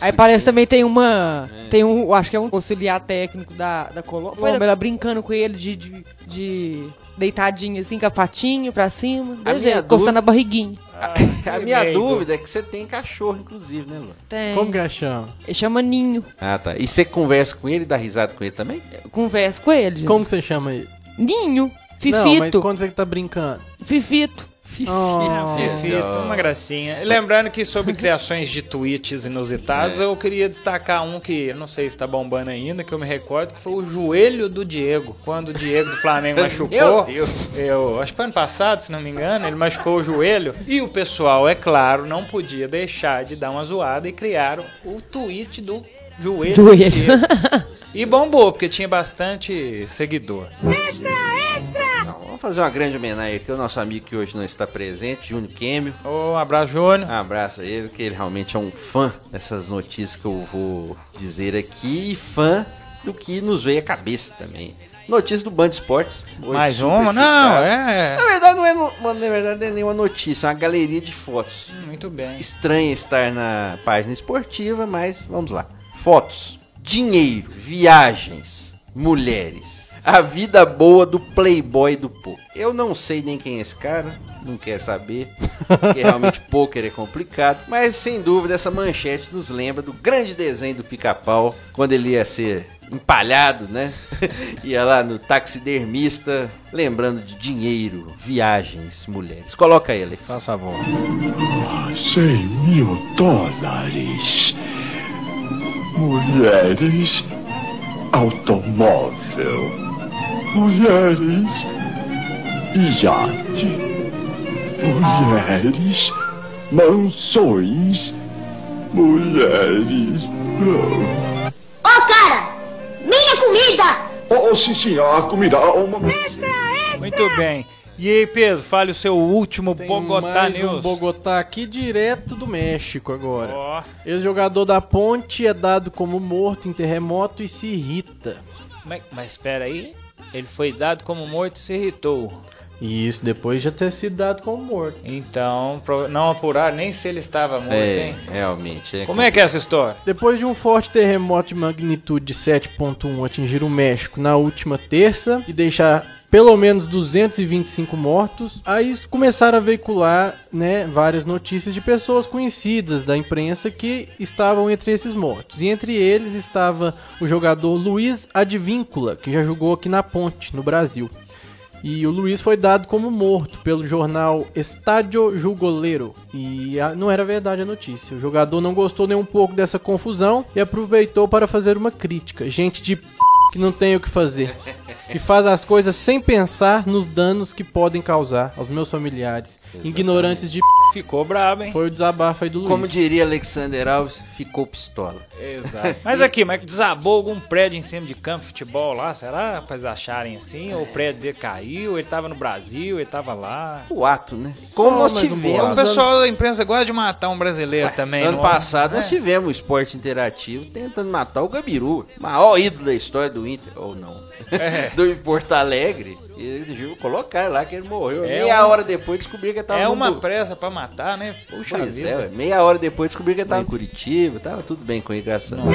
Aí parece também tem uma. Tem um. Acho que é um auxiliar técnico da, da Colômbia. Ela brincando com ele de, de, de deitadinho assim, com a patinha pra cima. A desse minha jeito, coçando a barriguinha. A minha dúvida é que você tem cachorro, inclusive, né, Lu? Tem. Como que ela chama? Ele chama Ninho. Ah, tá. E você conversa com ele e dá risada com ele também? Eu converso com ele. gente. Como que você chama ele? Ninho. Não, mas Fifito. quando você tá brincando? Fifito. Oh. Fifito, uma gracinha. Lembrando que sobre criações de tweets inusitados, eu queria destacar um que eu não sei se tá bombando ainda, que eu me recordo, que foi o joelho do Diego. Quando o Diego do Flamengo machucou. Meu Deus. Eu acho que foi ano passado, se não me engano, ele machucou o joelho. E o pessoal, é claro, não podia deixar de dar uma zoada e criaram o tweet do joelho, do Joelho. Diego. E bombou, porque tinha bastante seguidor. Não, vamos fazer uma grande homenagem aqui ao nosso amigo que hoje não está presente, Júnior Kemio. Um abraço, Júnior. Um abraço a ele, que ele realmente é um fã dessas notícias que eu vou dizer aqui e fã do que nos veio à cabeça também. Notícia do Band Esportes. Mais uma? Não, é. Na verdade, não é, na verdade, não é nenhuma notícia, é uma galeria de fotos. Muito bem. Estranha estar na página esportiva, mas vamos lá. Fotos, dinheiro, viagens, mulheres. A vida boa do playboy do poker. Eu não sei nem quem é esse cara, não quero saber, porque realmente poker é complicado. Mas sem dúvida essa manchete nos lembra do grande desenho do pica-pau, quando ele ia ser empalhado, né? ia lá no taxidermista, lembrando de dinheiro, viagens, mulheres. Coloca ele, Alex. Faz favor. 100 mil dólares. Mulheres. Automóvel. Mulheres. Iate. Mulheres. Mansões. Mulheres. Ô, cara! Minha comida! Oh, oh sim, sim, a comida. Uma... Muito bem. E aí, Pedro, fale o seu último Tem Bogotá mais News. um Bogotá aqui direto do México agora. Ó, Ex-jogador da Ponte é dado como morto em terremoto e se irrita. mas, mas espera aí, ele foi dado como morto e se irritou. E isso depois de já ter sido dado como morto. Então, não apurar nem se ele estava morto, É, hein? realmente. É Como é que é essa história? Depois de um forte terremoto de magnitude de 7.1 atingir o México na última terça e deixar pelo menos 225 mortos, aí começaram a veicular né, várias notícias de pessoas conhecidas da imprensa que estavam entre esses mortos. E entre eles estava o jogador Luiz Advíncula, que já jogou aqui na Ponte, no Brasil. E o Luiz foi dado como morto pelo jornal Estádio Jugoleiro. E a- não era verdade a notícia. O jogador não gostou nem um pouco dessa confusão e aproveitou para fazer uma crítica. Gente de p... que não tem o que fazer. Que faz as coisas sem pensar nos danos que podem causar aos meus familiares. Ignorantes de p... Ficou brabo, hein? Foi o desabafo aí do Luiz. Como diria Alexander Alves, ficou pistola. Exato. Mas aqui, mas desabou algum prédio em cima de campo de futebol lá? Será pra eles acharem assim? Ou o prédio dele caiu, ele tava no Brasil, ele tava lá? O ato, né? Como nós um O tivemos. pessoal da imprensa gosta de matar um brasileiro também. Ano é? passado nós É. tivemos o esporte interativo tentando matar o Gabiru, maior ídolo da história do Inter, ou não, É. do Porto Alegre. E eles colocaram lá que ele morreu. É meia um- hora depois descobri que ele tava É no uma Bu- pressa pra matar, né? Puxa Pois vida. é, meia hora depois descobri que ele tava em Curitiba, tava tudo bem com ele, graças a Deus.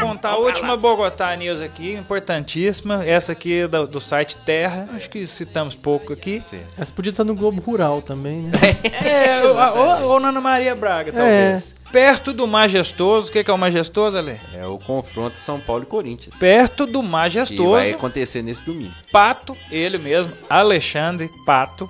Contar a última Bogotá News aqui, importantíssima. Essa aqui é do, do site Terra. Acho que citamos pouco aqui. Essa podia estar no Globo Rural também, né? É, ou, ou, ou na Ana Maria Braga, talvez. Perto do Majestoso. O que, que é o Majestoso, Ale? É o confronto São Paulo e Corinthians. Perto do Que Majestoso. vai acontecer nesse domingo. Pato, ele mesmo, Alexandre Pato,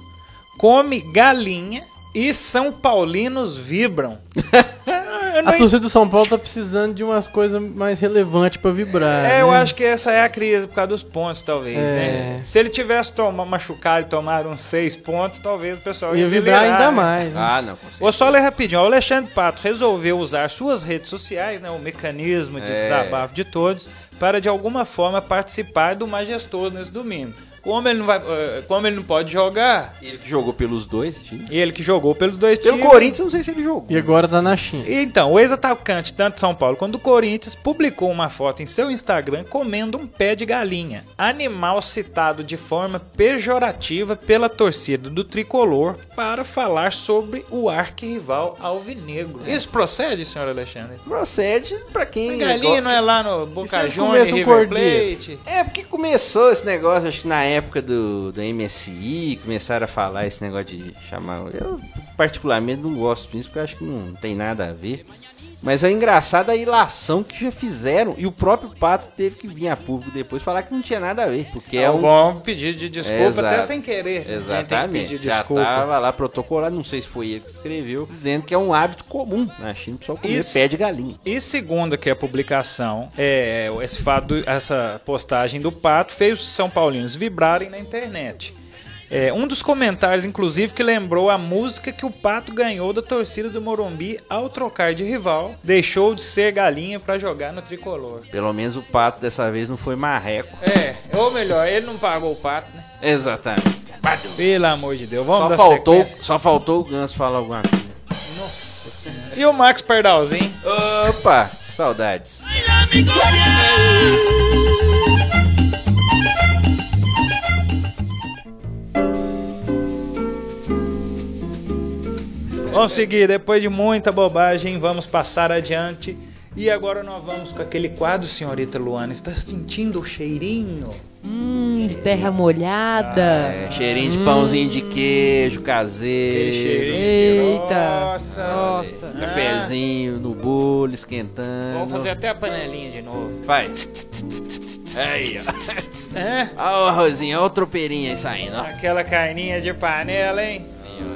come galinha e São Paulinos vibram. Eu não A torcida do São Paulo tá precisando de umas coisas mais relevantes pra vibrar. É, eu né? acho que essa é a crise por causa dos pontos, talvez, É. né? Se ele tivesse tomado, machucado e tomado uns seis pontos, talvez o pessoal Ia vibrar delirar, ainda né? mais. né? Ah, não, com certeza. Vou só ler rapidinho. O Alexandre Pato resolveu usar suas redes sociais, né, o mecanismo de É. desabafo de todos, para de alguma forma participar do majestoso nesse domingo. Como ele não, vai, eh, como ele não pode jogar, Ele que jogou pelos dois times. e ele que jogou pelos dois Pelo times. Corinthians, eu não sei se ele jogou. E agora tá na China. Então, o ex-atacante tanto de São Paulo quanto do Corinthians publicou uma foto em seu Instagram comendo um pé de galinha, animal citado de forma pejorativa pela torcida do tricolor para falar sobre o arquirrival alvinegro. Isso procede, senhor Alexandre? Procede pra quem. Galinha não é lá no Boca ele Juniors, um River? Plate? É, porque começou esse negócio, acho que na época do, do MSI, começaram a falar esse negócio de chamar. Eu, particularmente, não gosto disso, porque eu acho que não tem nada a ver. Mas é engraçado a ilação que já fizeram. E o próprio Pato teve que vir a público depois falar que não tinha nada a ver. Porque é, É um. bom pedido de desculpa, Exato. até sem querer. Que Exatamente. pedir Já desculpa. tava lá protocolado, não sei se foi ele que escreveu, dizendo que é um hábito comum na China, o pessoal comer Isso. pé de galinha. E segundo que a publicação, é, esse fato, do- essa postagem do Pato fez os São Paulinos vibrarem na internet. É, um dos comentários, inclusive, que lembrou a música que o Pato ganhou da torcida do Morumbi ao trocar de rival, deixou de ser galinha pra jogar no tricolor. Pelo menos o Pato dessa vez não foi marreco. É, ou melhor, ele não pagou o Pato, né? Exatamente. Pelo amor de Deus, vamos Só dar faltou, sequência. só faltou o Ganso falar alguma coisa. Nossa Senhora. E o Max Pardalzinho? Opa, saudades. Vamos seguir, depois de muita bobagem, vamos passar adiante. E agora nós vamos com aquele quadro, senhorita Luana. Está sentindo o cheirinho? Hum, de terra molhada. É, cheirinho de pãozinho de queijo caseiro. cheirinho de Eita, Nossa, nossa. Ah, Cafezinho no bolo, esquentando. Vamos fazer até a panelinha de novo. Faz. Aí, ó. É? Olha o arrozinho, olha o tropeirinho aí saindo, ó. Aquela carninha de panela, hein?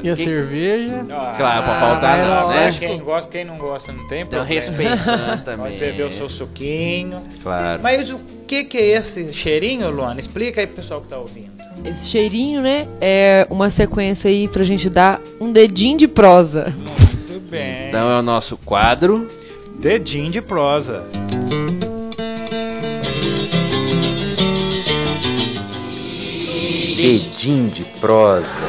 E a Que- cerveja? Ah, Claro, pra faltar não, né? Quem gosta, quem não gosta, não tem Então problema. respeitando também. Pode beber o seu suquinho. Claro. Mas o que que é esse cheirinho, Luana? Explica aí pro pessoal que tá ouvindo. Esse cheirinho, né? É uma sequência aí pra gente dar um dedinho de prosa. Muito bem. Então é o nosso quadro. Dedinho de prosa. Edim de prosa.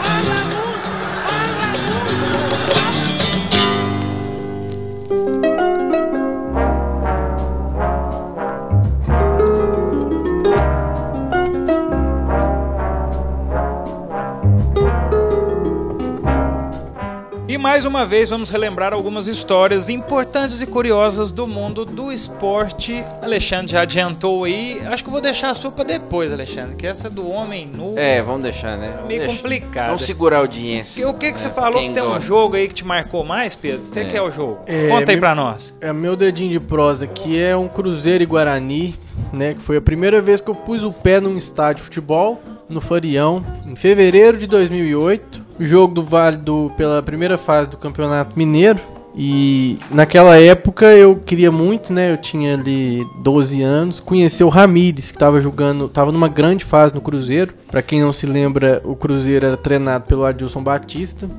Mais uma vez vamos relembrar algumas histórias importantes e curiosas do mundo do esporte. Alexandre já adiantou aí. Acho que vou deixar a sua pra depois, Alexandre, que essa do homem nu É, vamos deixar, né? Vamos meio deixar. complicada. Vamos segurar a audiência. O que, que você falou Quem que tem um gosta. jogo aí que te marcou mais, Pedro? O que, que é o jogo? É, Conta aí pra nós. É meu dedinho de prosa aqui é um Cruzeiro e Guarani, né? Que foi a primeira vez que eu pus o pé num estádio de futebol no Farião, em fevereiro de 2008. Jogo do Vale do, pela primeira fase do Campeonato Mineiro. E naquela época eu queria muito, né? Eu tinha ali 12 anos, conhecer o Ramires, que estava jogando, tava numa grande fase no Cruzeiro. Pra quem não se lembra, o Cruzeiro era treinado pelo Adilson Batista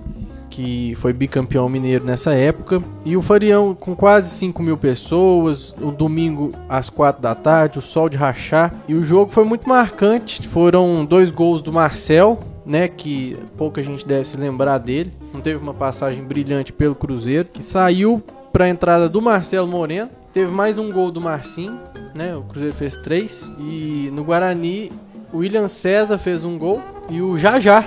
que foi bicampeão mineiro nessa época. E o Farião com quase 5 mil pessoas, o domingo às 4 da tarde, o sol de rachar. E o jogo foi muito marcante. Foram dois gols do Marcel, né? Que pouca gente deve se lembrar dele. Não teve uma passagem brilhante pelo Cruzeiro, que saiu para a entrada do Marcelo Moreno. Teve mais um gol do Marcinho, né? O Cruzeiro fez três. E no Guarani, o William César fez um gol e o Jajá,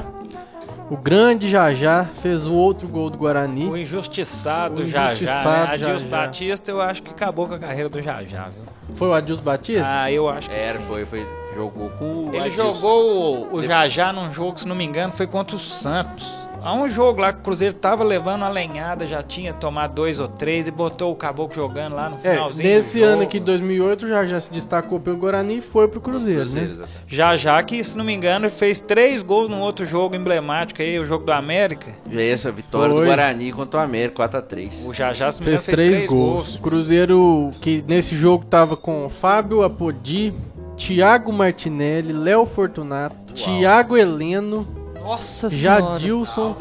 o grande Jajá fez o outro gol do Guarani. O injustiçado O Jajá, injustiçado né? Adilson Jajá. Batista, eu acho que acabou com a carreira do Jajá, viu? Foi o Adilson Batista? Ah, eu acho que Era, sim. foi, foi. Jogou com o Ele Adilson. jogou o, o Jajá num jogo, se não me engano, foi contra o Santos. Há um jogo lá que o Cruzeiro tava levando uma lenhada, já tinha tomado dois ou três e botou o Caboclo jogando lá no É, finalzinho. nesse do ano aqui, 2008, já já se destacou pelo Guarani e foi pro Cruzeiro, Cruzeiro, né? exatamente. Já já que, se não me engano, fez três gols num outro jogo emblemático aí, o jogo do América. E é essa vitória Foi. do Guarani contra o América, 4x3. O Já já, se me engano, Fez três, gols. Cruzeiro que nesse jogo tava com Fábio Apodi, Thiago Martinelli, Léo Fortunato, Thiago Heleno, Nossa. Jadilson,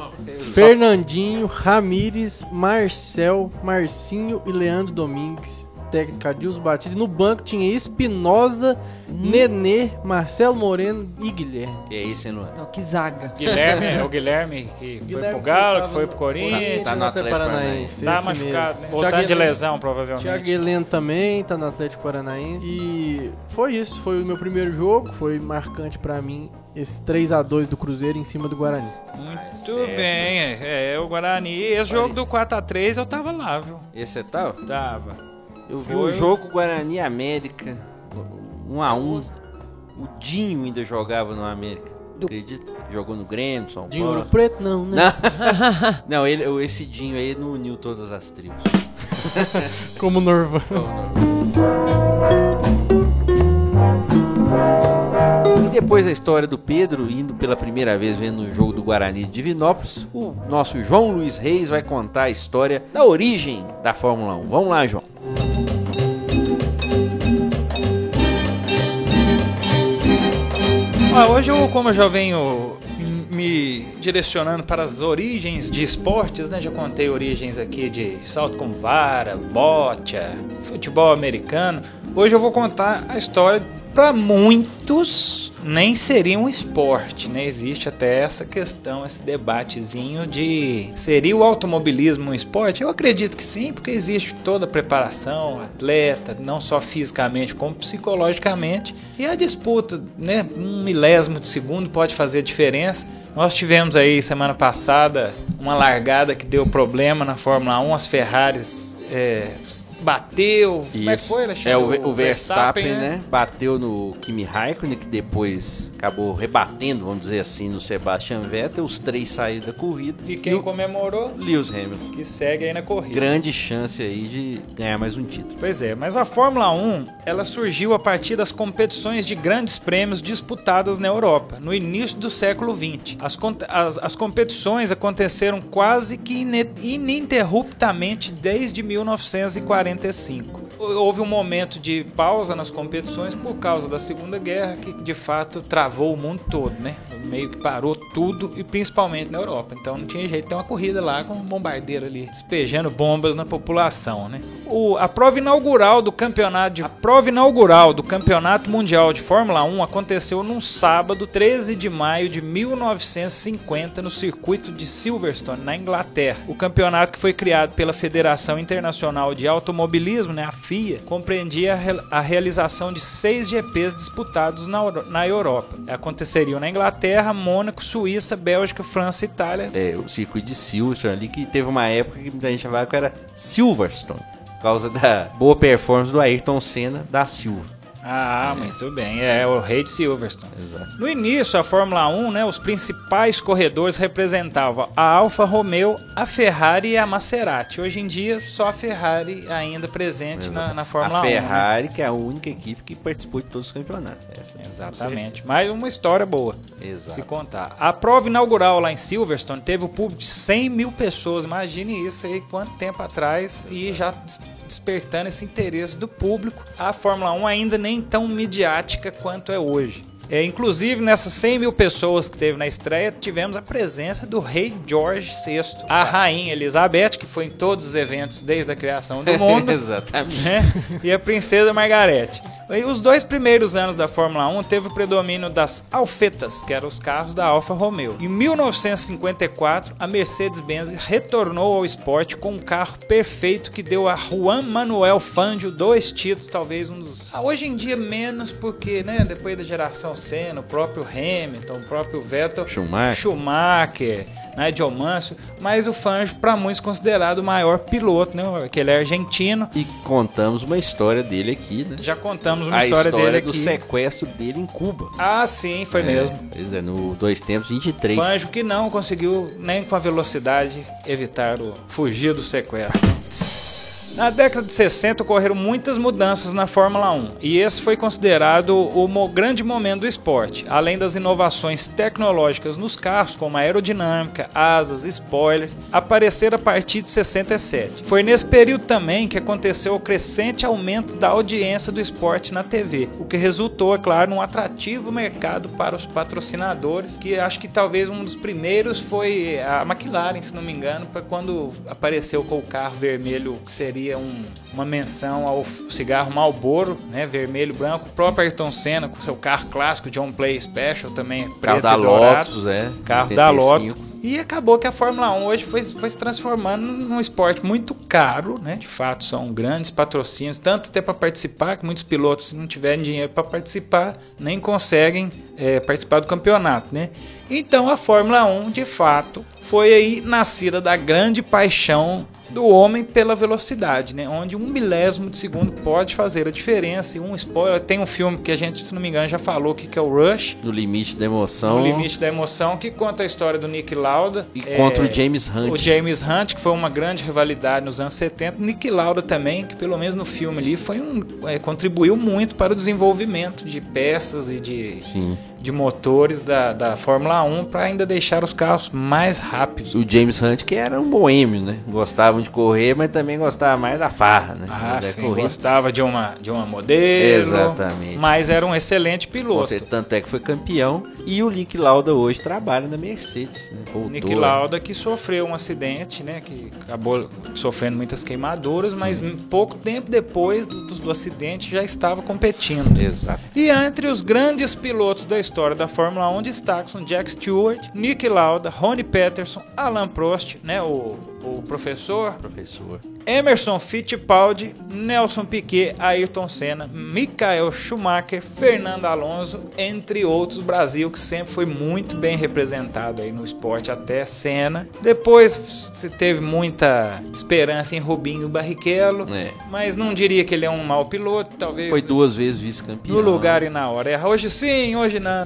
Fernandinho, Ramires, Marcel, Marcinho e Leandro Domingues. Técnico Adilson Batista. E no banco tinha Espinosa, Nenê, Marcelo Moreno e Guilherme. Que é esse ano. Não, que zaga. Guilherme, é o Guilherme que foi Guilherme pro Galo, tava que foi pro Corinthians. Tá no Atlético Paranaense. Tá machucado, né? mesmo. Voltando Thiago de lesão, provavelmente. Thiago Heleno também tá no Atlético Paranaense. E foi isso, foi o meu primeiro jogo, foi marcante pra mim esse 3 a 2 do Cruzeiro em cima do Guarani. Muito bem, é, é, o Guarani. Esse jogo do 4x3 eu tava lá, viu? Esse é tal? Tava. Eu vi Foi. o jogo Guarani América, 1 a 1 O Dinho ainda jogava no América. Acredita? Jogou no Grêmio, São Paulo. ouro preto não, né? Não, ele, esse Dinho aí não uniu todas as tribos. Como Norvan. E depois da história do Pedro indo pela primeira vez vendo o jogo do Guarani de Divinópolis, o nosso João Luiz Reis vai contar a história da origem da Fórmula 1. Vamos lá, João. Ah, hoje eu, como eu já venho me direcionando para as origens de esportes, né? Já contei origens aqui de salto com vara, bocha, futebol americano. Hoje eu vou contar a história para muitos nem seria um esporte, né? Existe até essa questão, esse debatezinho de seria o automobilismo um esporte? Eu acredito que sim, porque existe toda a preparação, atleta, não só fisicamente como psicologicamente, e a disputa, né? Um milésimo de segundo pode fazer diferença. Nós tivemos aí semana passada uma largada que deu problema na Fórmula 1, as Ferraris é, bateu. Como é que foi, Alexandre? É, o, o Verstappen, né? Bateu no Kimi Raikkonen, que depois acabou rebatendo, vamos dizer assim, no Sebastian Vettel. Os três saíram da corrida. E quem o comemorou? Lewis Hamilton. Que segue aí na corrida. Grande chance aí de ganhar mais um título. Pois é, mas a Fórmula 1 ela surgiu a partir das competições de grandes prêmios disputadas na Europa, no início do século XX. As, as- as competições aconteceram quase que ininterruptamente desde 1945. Houve um momento de pausa nas competições por causa da Segunda Guerra, que de fato travou o mundo todo, né? Meio que parou tudo, e principalmente na Europa. Então não tinha jeito ter uma corrida lá com um bombardeiro ali despejando bombas na população, né? O, a prova inaugural do campeonato de, a prova inaugural do Campeonato Mundial de Fórmula 1 aconteceu num sábado, 13 de maio de 1950, no circuito de Silverstone, na Inglaterra. O campeonato que foi criado pela Federação Internacional de Automobilismo, né, a FIA, compreendia a, a realização de seis GPs disputados na, na Europa. Aconteceriam na Inglaterra, Mônaco, Suíça, Bélgica, França Itália. É, o circuito de Silverstone ali, que teve uma época que muita gente falava que era Silverstone. Por causa da boa performance do Ayrton Senna da Silva. Ah, muito bem. É o rei de Silverstone. Exato. No início, a Fórmula 1, né, os principais corredores representavam a Alfa Romeo, a Ferrari e a Maserati. Hoje em dia, só a Ferrari ainda presente na, na Fórmula a 1. né? Ferrari, que é a única equipe que participou de todos os campeonatos. Essa, Exatamente. Mais uma história boa. Exato. Se contar. A prova inaugural lá em Silverstone teve o público de 100 mil pessoas. Imagine isso aí, quanto tempo atrás. E já des- despertando esse interesse do público. A Fórmula 1 ainda nem tão midiática quanto é hoje. É, inclusive, nessas 100 mil pessoas que teve na estreia, tivemos a presença do rei George VI, a rainha Elizabeth, que foi em todos os eventos desde a criação do mundo Exatamente. né? E a Princesa Margarete. E os dois primeiros anos da Fórmula 1 teve o predomínio das Alfetas, que eram os carros da Alfa Romeo. Em 1954, a Mercedes-Benz retornou ao esporte com um carro perfeito que deu a Juan Manuel Fangio dois títulos, talvez um dos. Ah, hoje em dia menos porque, né, depois da geração Senna, o próprio Hamilton, o próprio Vettel, Schumacher. Schumacher né, de Omâncio, mas o Fangio, para muitos, considerado o maior piloto, né, que ele é argentino. E contamos uma história dele aqui, né? Já contamos uma A história, dele do aqui. sequestro dele em Cuba. Ah, sim, foi É, mesmo. Pois é, no Dois Tempos 23. Fangio que não conseguiu nem com a velocidade evitar o fugir do sequestro. Na década de 60 ocorreram muitas mudanças na Fórmula 1 e esse foi considerado o grande momento do esporte. Além das inovações tecnológicas nos carros, como a aerodinâmica, asas, spoilers, apareceram a partir de 67. Foi nesse período também que aconteceu o crescente aumento da audiência do esporte na TV, o que resultou, é claro, num atrativo mercado para os patrocinadores, que acho que talvez um dos primeiros foi a McLaren, se não me engano, foi quando apareceu com o carro vermelho, que seria um- uma menção ao cigarro Marlboro, né, vermelho branco, o próprio Ayrton Senna com seu carro clássico John Play Special também, é preto Carro da. Lotus, é. Carro da 85. Lotus. E acabou que a Fórmula 1 hoje foi, foi se transformando num esporte muito caro, né? De fato, são grandes patrocínios, tanto até para participar, que muitos pilotos, se não tiverem dinheiro para participar, nem conseguem é, participar do campeonato, né? Então a Fórmula 1, de fato, foi aí nascida da grande paixão do homem pela velocidade, né? Onde um milésimo de segundo pode fazer a diferença. E um spoiler, tem um filme que a gente, se não me engano, já falou que que é o Rush, No limite da emoção. no Limite da Emoção, que conta a história do Nick Lauda. E é, contra o James Hunt. O James Hunt, que foi uma grande rivalidade nos anos 70. Nick Lauda também, que pelo menos no filme ali, foi um, é, contribuiu muito para o desenvolvimento de peças e de, Sim. De motores da, da Fórmula 1 para ainda deixar os carros mais rápidos. O James Hunt, que era um boêmio, né? Gostavam de correr, mas também gostava mais da farra, né? Ah, Da sim, corrida. gostava de uma, de uma modelo. Exatamente. Mas era um excelente piloto. Você, tanto é que foi campeão. E o Nick Lauda hoje trabalha na Mercedes. Né? Voltou. Nick Lauda que sofreu um acidente, né? Que acabou sofrendo muitas queimaduras, mas pouco tempo depois do, do- do acidente já estava competindo. Exato. E entre os grandes pilotos da história da Fórmula 1 destacam Jack Stewart, Nick Lauda, Ronnie Peterson, Alan Prost, né? O, o professor, Professor. Emerson Fittipaldi, Nelson Piquet, Ayrton Senna, Michael Schumacher, Fernando Alonso, entre outros. O Brasil que sempre foi muito bem representado aí no esporte até Senna. Depois se teve muita esperança em Rubinho Barrichello, É. mas não diria que ele é um mau piloto, talvez Foi duas vezes vice-campeão. no lugar e na hora. Erra Hoje sim, hoje não.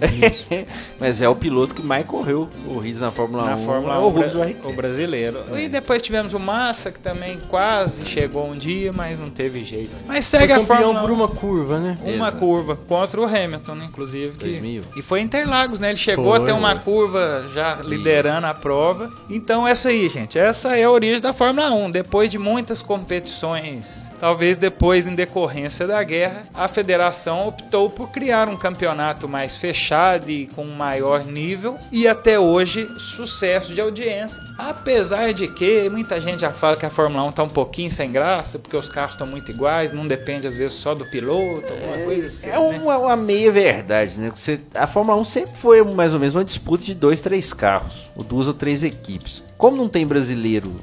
Mas é o piloto que mais correu corridas na Fórmula 1. na Fórmula é 1 o Rubens o brasileiro. E depois tivemos o Massa, que também quase chegou um dia, mas não teve jeito. Mas Foi segue a campeão Fórmula 1. por uma curva, né? Uma Exato. curva contra o Hamilton, né, inclusive. que- 2000. E foi em Interlagos, né? Ele chegou Foi, a ter uma foi. curva já liderando a prova. Então, essa aí, gente. Essa é a origem da Fórmula 1. Depois de muitas competições, talvez depois em decorrência da guerra, a federação optou por criar um campeonato mais fechado e com um maior nível. E até hoje, sucesso de audiência. Apesar de que muita gente já fala que a Fórmula 1 tá um pouquinho sem graça, porque os carros estão muito iguais, não depende às vezes só do piloto, alguma coisa assim. É né? uma, uma meia verdade, né? Você, a Fórmula 1 sempre foi mais ou menos uma disputa de dois, três carros, ou duas ou três equipes. Como não tem brasileiro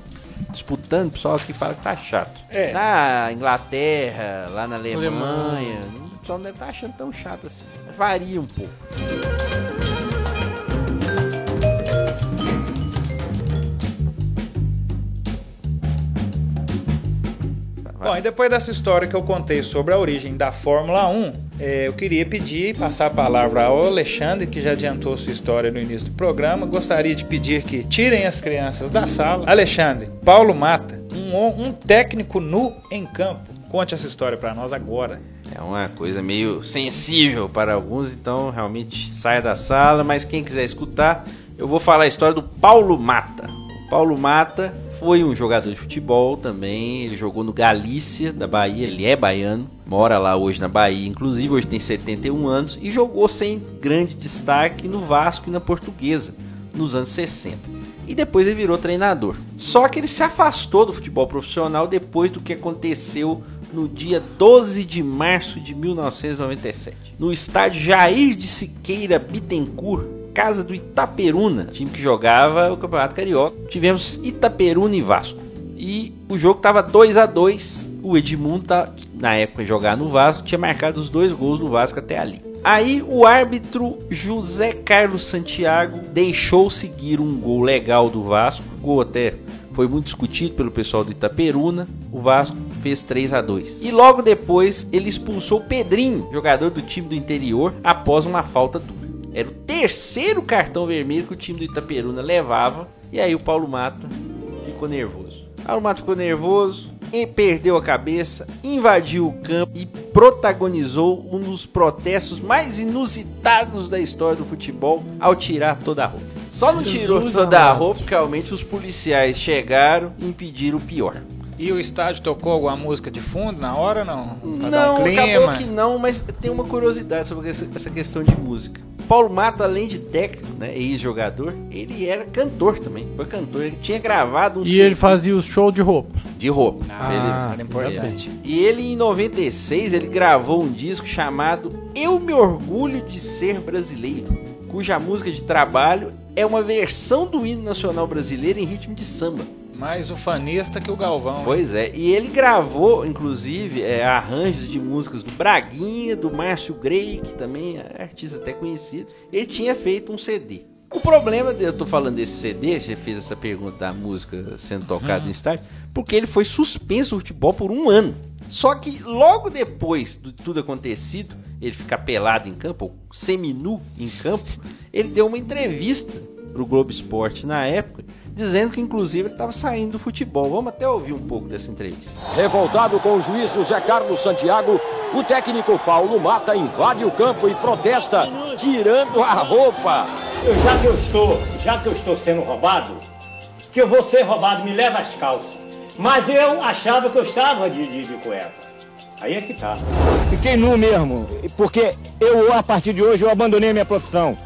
disputando, o pessoal aqui fala que tá chato. É. Na Inglaterra, lá na Alemanha, o pessoal não deve estar achando tão chato assim. Varia um pouco. Bom, e depois dessa história que eu contei sobre a origem da Fórmula 1, eh, eu queria pedir e passar a palavra ao Alexandre, que já adiantou sua história no início do programa. Gostaria de pedir que tirem as crianças da sala. Alexandre, Paulo Mata, um, um técnico nu em campo. Conte essa história para nós agora. É uma coisa meio sensível para alguns, então realmente saia da sala. Mas quem quiser escutar, eu vou falar a história do Paulo Mata. O Paulo Mata foi um jogador de futebol também. Ele jogou no Galícia, da Bahia. Ele é baiano, mora lá hoje na Bahia, inclusive hoje tem 71 anos e jogou sem grande destaque no Vasco e na Portuguesa nos anos 60 e depois ele virou treinador. Só que ele se afastou do futebol profissional depois do que aconteceu no dia 12 de março de 1997, no estádio Jair de Siqueira Bittencourt, casa do Itaperuna, time que jogava o Campeonato Carioca. Tivemos Itaperuna e Vasco. E o jogo estava 2 a 2 O Edmundo, tá, na época jogar no Vasco, tinha marcado os dois gols do Vasco até ali. Aí o árbitro José Carlos Santiago deixou seguir um gol legal do Vasco. O gol até foi muito discutido pelo pessoal do Itaperuna. O Vasco fez 3 a 2 E logo depois ele expulsou o Pedrinho, jogador do time do interior, após uma falta dura. Era o terceiro cartão vermelho que o time do Itaperuna levava. E aí o Paulo Mata ficou nervoso. Paulo Mata ficou nervoso, e perdeu a cabeça, invadiu o campo e protagonizou um dos protestos mais inusitados da história do futebol ao tirar toda a roupa. Só não tirou toda a roupa porque realmente os policiais chegaram e impediram o pior. E o estádio tocou alguma música de fundo na hora não? Pra Não, um clima? acabou que não, mas tem uma curiosidade sobre essa questão de música. Paulo Mata, além de técnico, né, ex-jogador, ele era cantor também. Foi cantor, ele tinha gravado um E ele fazia o show de roupa. de roupa. Ah, Eles- era importante. E ele, em 96, ele gravou um disco chamado Eu Me Orgulho de Ser Brasileiro, cuja música de trabalho é uma versão do hino nacional brasileiro em ritmo de samba. Mais ufanista que o Galvão. Pois é, e ele gravou, inclusive, é, arranjos de músicas do Braguinha, do Márcio Grey, que também é artista até conhecido. Ele tinha feito um CD. O problema de eu tô falando desse CD, você fez essa pergunta da música sendo tocada no estádio, porque ele foi suspenso do futebol por um ano. Só que logo depois de tudo acontecido, ele ficar pelado em campo, ou seminu em campo, ele deu uma entrevista pro Globo Esporte na época, dizendo que inclusive ele estava saindo do futebol. Vamos até ouvir um pouco dessa entrevista. Revoltado com o juiz José Carlos Santiago, o técnico Paulo Mata invade o campo e protesta, tirando a roupa. Já que eu estou, já que eu estou sendo roubado, que eu vou ser roubado, me leva as calças. Mas eu achava que eu estava de, de, de cueca. Aí é que tá. Fiquei nu mesmo, porque eu, a partir de hoje, eu abandonei a minha profissão.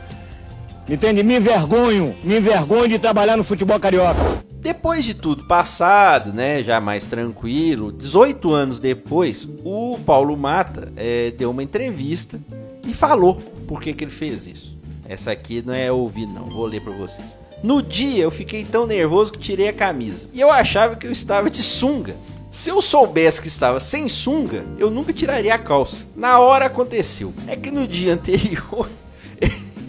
Entende? Me envergonho, me envergonho de trabalhar no futebol carioca. Depois de tudo passado, né, já mais tranquilo, 18 anos depois, o Paulo Mata eh, deu uma entrevista e falou por que, que ele fez isso. Essa aqui não é ouvir, não, vou ler para vocês. No dia eu fiquei tão nervoso que tirei a camisa e eu achava que eu estava de sunga. Se eu soubesse que estava sem sunga, eu nunca tiraria a calça. Na hora aconteceu. É que no dia anterior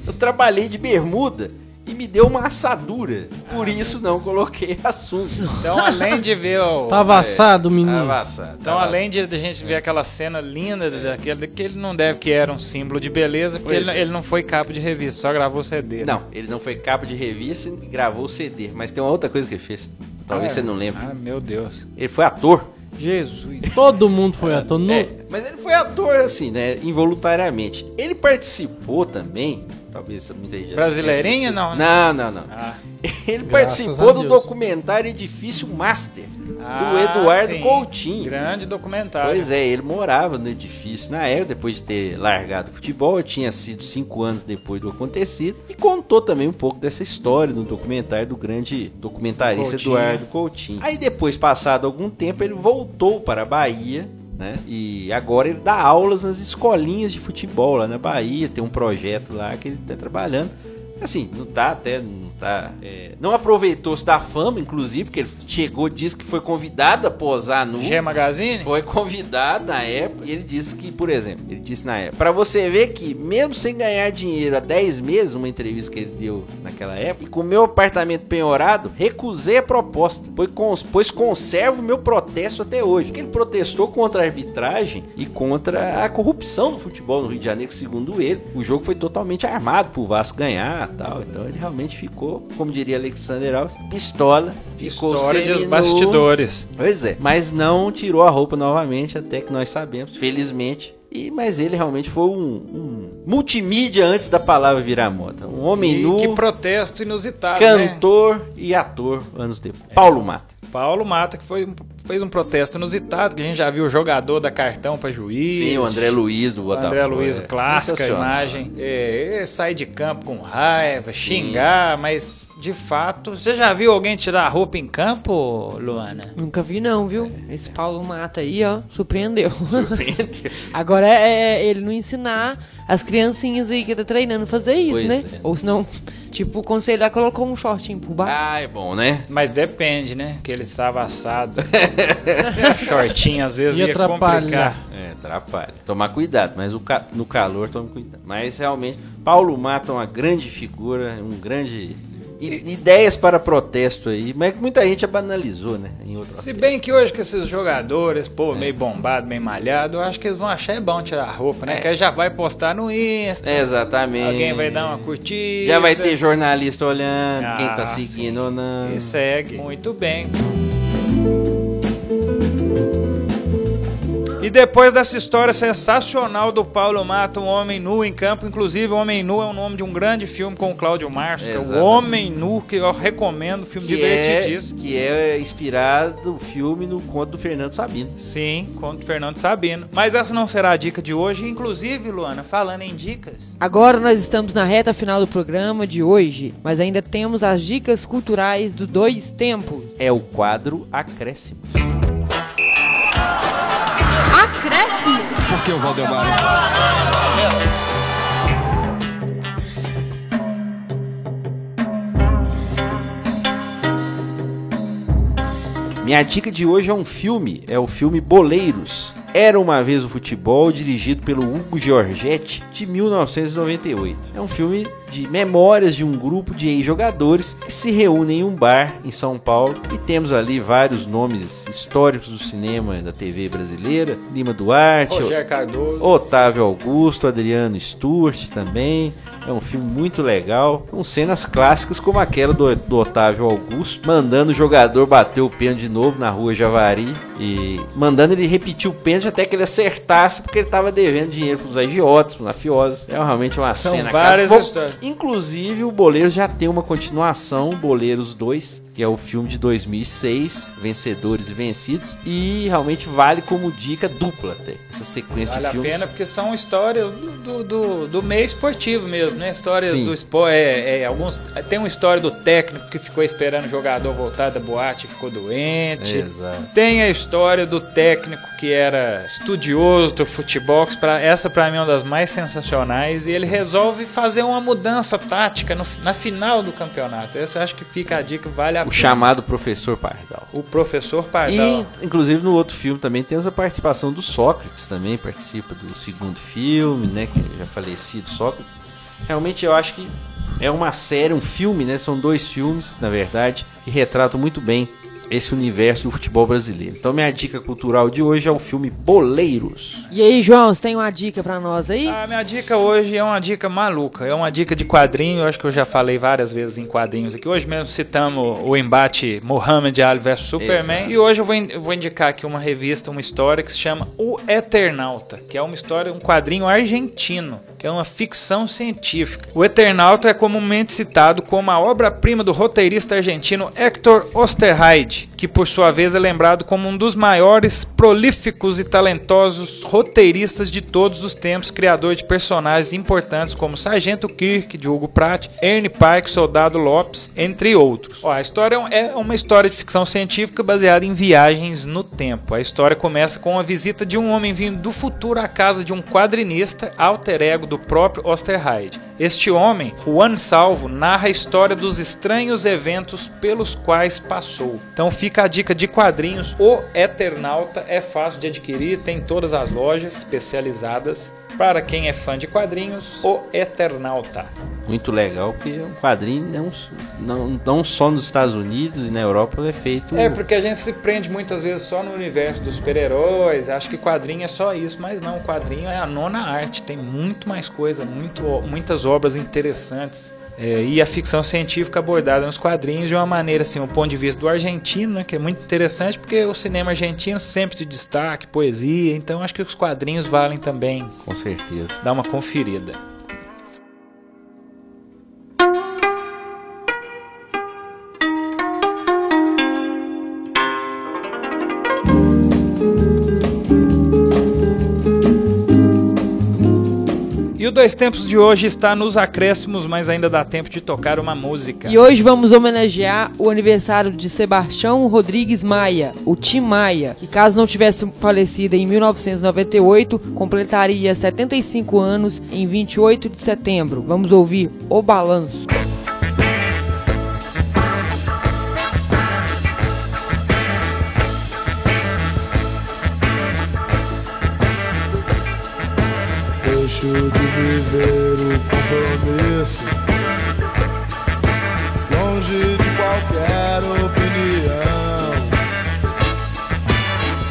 eu trabalhei de bermuda e me deu uma assadura. Por isso não coloquei a sunga. Então, além de ver o. Tava assado, menino. Tava assado. Então, tava além de a gente ver aquela cena linda daquele, que ele não deve que era um símbolo de beleza, porque ele, é. ele não foi capa de revista, só gravou CD. Não, ele não foi capa de revista e gravou o CD. Mas tem uma outra coisa que ele fez. Talvez Ah, você não lembre. Ah, meu Deus. Ele foi ator. Jesus. Todo mundo foi ator. No... É, mas ele foi ator assim, né? Involuntariamente. Ele participou também. Talvez muita gente Brasileirinha, não, né? Não, não, não. Ah. Ele Graças participou do documentário Edifício Master, do Ah, Eduardo sim. Coutinho. Grande documentário. Pois é, ele morava no edifício na época, depois de ter largado o futebol, tinha sido cinco anos depois do acontecido, e contou também um pouco dessa história no documentário do grande documentarista Coutinho. Eduardo Coutinho. Aí depois, passado algum tempo, ele voltou para a Bahia, né? E agora ele dá aulas nas escolinhas de futebol lá na Bahia, tem um projeto lá que ele está trabalhando. Assim, não tá até, não tá. é, não aproveitou-se da fama, inclusive, porque ele chegou, disse que foi convidado a posar no. G Magazine? Foi convidado na época e ele disse que, por exemplo, ele disse na época, pra você ver que mesmo sem ganhar dinheiro há 10 meses, uma entrevista que ele deu naquela época, e com meu apartamento penhorado, recusei a proposta, pois, cons- pois conservo meu protesto até hoje. Porque ele protestou contra a arbitragem e contra a corrupção do futebol no Rio de Janeiro, segundo ele, o jogo foi totalmente armado pro Vasco ganhar tal. Então ele realmente ficou, como diria Alexander Alves, pistola, ficou História de bastidores. Pois é, mas não tirou a roupa novamente, até que nós sabemos, felizmente. E, mas ele realmente foi um, um multimídia antes da palavra virar moda. Um homem E nu, que protesto inusitado, né? cantor e ator anos depois. Paulo Mata. Paulo Mata, que foi, um- fez um protesto inusitado, que a gente já viu o jogador da cartão pra juiz. Sim, o André Luiz do Botafogo. André Luiz, é clássica imagem. É, é, sair de campo com raiva, xingar, mas de fato. Você já viu alguém tirar a roupa em campo, Luana? Nunca vi não, viu? Esse Paulo Mata aí, ó, surpreendeu. Surpreendeu. Agora é ele não ensinar as criancinhas aí que tá treinando a fazer isso, Pois né? é. Ou senão, tipo, o conselho lá colocou um shortinho por baixo. Ah, é bom, né? Mas depende, né? Que ele estava assado. Shortinho às vezes Ia ia, atrapalhar. complicar. É, atrapalha. Tomar cuidado, mas o ca- no calor tome cuidado. Mas realmente, Paulo Mata é uma grande figura, um grande. I- Ideias para protesto aí, mas que muita gente banalizou, né? Em outro Se bem que hoje com esses jogadores, pô, meio bombado, meio malhado, eu acho que eles vão achar é bom tirar a roupa, né? Que aí já vai postar no Insta. Exatamente. Alguém vai dar uma curtida. Já vai ter jornalista olhando, quem tá Ah, seguindo ou não. E segue. Muito bem. E depois dessa história sensacional do Paulo Mata, um homem nu em campo, inclusive o Homem Nu é o nome de um grande filme com o Cláudio Márcio, que é o. Homem Nu, que eu recomendo, filme Que é, divertidíssimo. que é inspirado o filme no conto do Fernando Sabino. Sim, conto Fernando Sabino. Mas essa não será a dica de hoje, inclusive, Luana, falando em dicas. Agora nós estamos na reta final do programa de hoje, mas ainda temos as dicas culturais do Dois Tempos. É o quadro Acréscimo. Acréscimo. Por que o Valdemar? Minha dica de hoje é um filme, é o filme Boleiros. Era uma vez o futebol, dirigido pelo Hugo Giorgetti, de 1998. É um filme de memórias de um grupo de ex-jogadores que se reúnem em um bar em São Paulo e temos ali vários nomes históricos do cinema e da TV brasileira, Lima Duarte. Otávio Augusto, Adriano Stewart também. É um filme muito legal, com cenas clássicas como aquela do, do Otávio Augusto, mandando o jogador bater o pênalti de novo na rua Javari e mandando ele repetir o pênalti até que ele acertasse, porque ele estava devendo dinheiro para os agiotas, para mafiosos. É realmente uma São cena várias clássica. histórias. Inclusive, o Boleiros já tem uma continuação, Boleiros 2, que é o filme de 2006, Vencedores e Vencidos, e realmente vale como dica dupla até, essa sequência Vale de a filmes. pena porque são histórias do, do, do, meio esportivo mesmo, né? Histórias Sim. do esporte. É, é, alguns, tem uma história do técnico que ficou esperando o jogador voltar da boate e ficou doente. Exato. Tem a história do técnico que era estudioso do futebol, que pra, essa pra mim é uma das mais sensacionais, e ele resolve fazer uma mudança tática no- na final do campeonato. Essa eu acho que fica a dica, vale a O pena. chamado Professor Pardal. O professor Pardal. E, inclusive, no outro filme também temos a participação do Sócrates, também participa do segundo filme, né? Que já falecido Sócrates. Realmente eu acho que é uma série, um filme, né? São dois filmes, na verdade, que retratam muito bem esse universo do futebol brasileiro. Então, minha dica cultural de hoje é o filme Boleiros. E aí, João, você tem uma dica pra nós aí? A minha dica hoje é uma dica maluca, é uma dica de quadrinho, eu acho que eu já falei várias vezes em quadrinhos aqui. Hoje mesmo citamos o embate Muhammad Ali vs Superman Exato. e hoje eu vou, in- eu vou indicar aqui uma revista, uma história que se chama O Eternauta, que é uma história, um quadrinho argentino, que é uma ficção científica. O Eternauta é comumente citado como a obra-prima do roteirista argentino Héctor Osterheide, que por sua vez é lembrado como um dos maiores, prolíficos e talentosos roteiristas de todos os tempos, criador de personagens importantes como Sargento Kirk, de Hugo Pratt, Ernie Pike, Soldado Lopes, entre outros. Ó, a história é é uma história de ficção científica baseada em viagens no tempo. A história começa com a visita de um homem vindo do futuro à casa de um quadrinista, alter ego do próprio Osterheide. Este homem, Juan Salvo, narra a história dos estranhos eventos pelos quais passou. Então fica a dica de quadrinhos. O Eternauta é fácil de adquirir, tem em todas as lojas especializadas. Para quem é fã de quadrinhos, O Eternauta. Muito legal, porque é um quadrinho não, não, não só nos Estados Unidos e na Europa é feito. É, porque a gente se prende muitas vezes só no universo dos super-heróis, acha que quadrinho é só isso, mas não, quadrinho é a nona arte, tem muito mais coisa, muito, muitas obras interessantes. É, e a ficção científica abordada nos quadrinhos de uma maneira, assim, o ponto de vista do argentino, né, que é muito interessante, porque o cinema argentino sempre de destaque, poesia, então acho que os quadrinhos valem também Com certeza. dar uma conferida. E o Dois Tempos de hoje está nos acréscimos, mas ainda dá tempo de tocar uma música. E hoje vamos homenagear o aniversário de Sebastião Rodrigues Maia, o Tim Maia, que caso não tivesse falecido em 1998, completaria 75 anos em 28 de setembro. Vamos ouvir O Balanço. Deixo de viver o compromisso. Longe de qualquer opinião.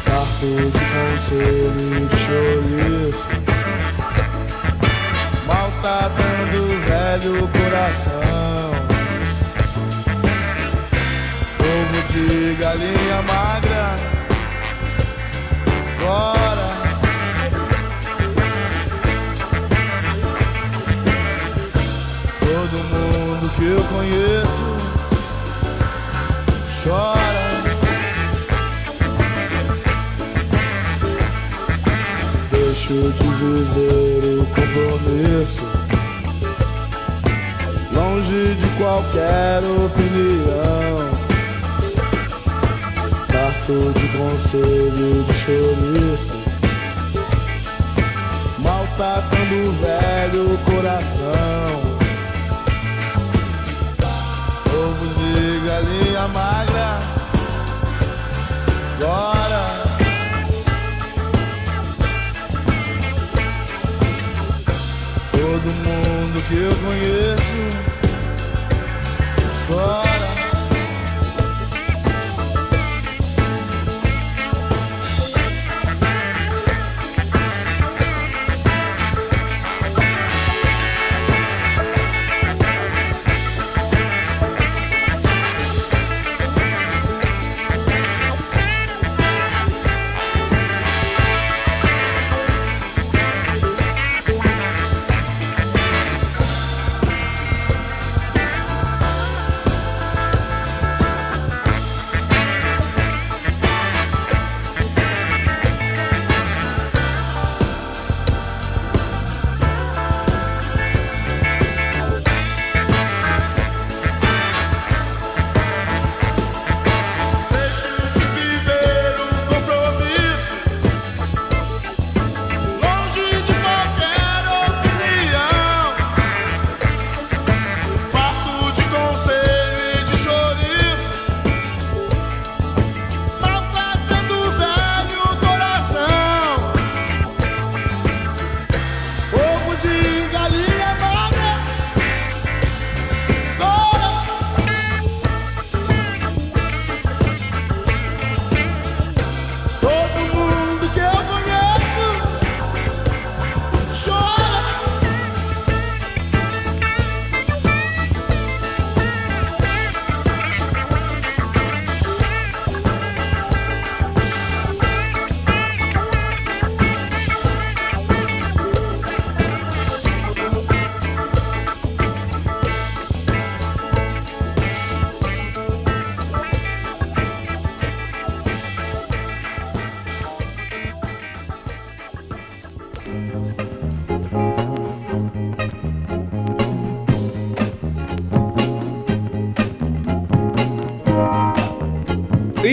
Farto de conselho e de chouriço. Maltratando o velho coração. Ovo de galinha magra. Fora conheço chora. Deixo de viver o compromisso, longe de qualquer opinião. Farto de conselho de chouriço maltratando o velho coração. De galinha magra, agora. Todo mundo que eu conheço,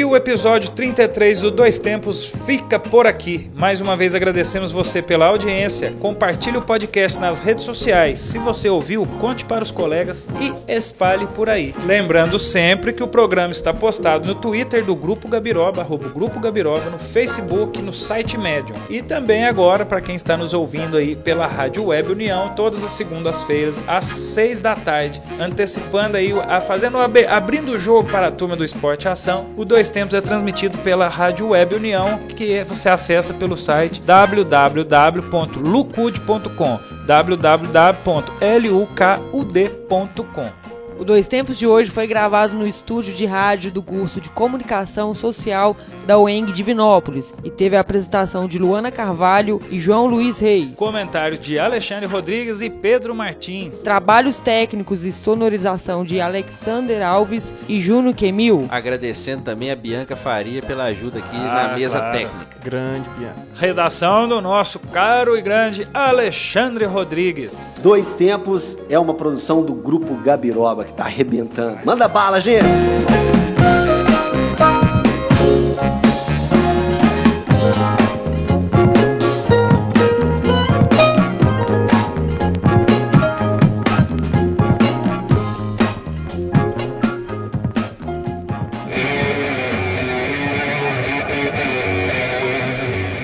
o episódio 33 do Dois Tempos fica por aqui. Mais uma vez agradecemos você pela audiência. Compartilhe o podcast nas redes sociais. Se você ouviu, conte para os colegas e espalhe por aí. Lembrando sempre que o programa está postado no Twitter do Grupo Gabiroba, arroba Grupo Gabiroba, no Facebook, no site Medium. E também agora, para quem está nos ouvindo aí pela Rádio Web União, todas as segundas-feiras, às seis da tarde, antecipando aí, a, fazendo, ab- abrindo o jogo para a turma do Esporte Ação. O Dois Tempos é transmitido pela Rádio Web União, que você acessa pelo site www.lucud.com www.lukud.com O Dois Tempos de hoje foi gravado no estúdio de rádio do curso de Comunicação Social da UENG de Vinópolis e teve a apresentação de Luana Carvalho e João Luiz Reis. Comentário de Alexandre Rodrigues e Pedro Martins. Trabalhos técnicos e sonorização de Alexander Alves e Júnior Quemil. Agradecendo também a Bianca Faria pela ajuda aqui Ah, na mesa claro. técnica. Grande piada. Redação do nosso caro e grande Alexandre Rodrigues. Dois Tempos é uma produção do Grupo Gabiroba que tá arrebentando. Manda bala, gente!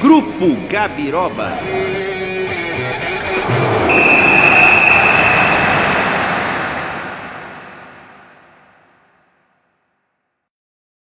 Grupo Gabiroba.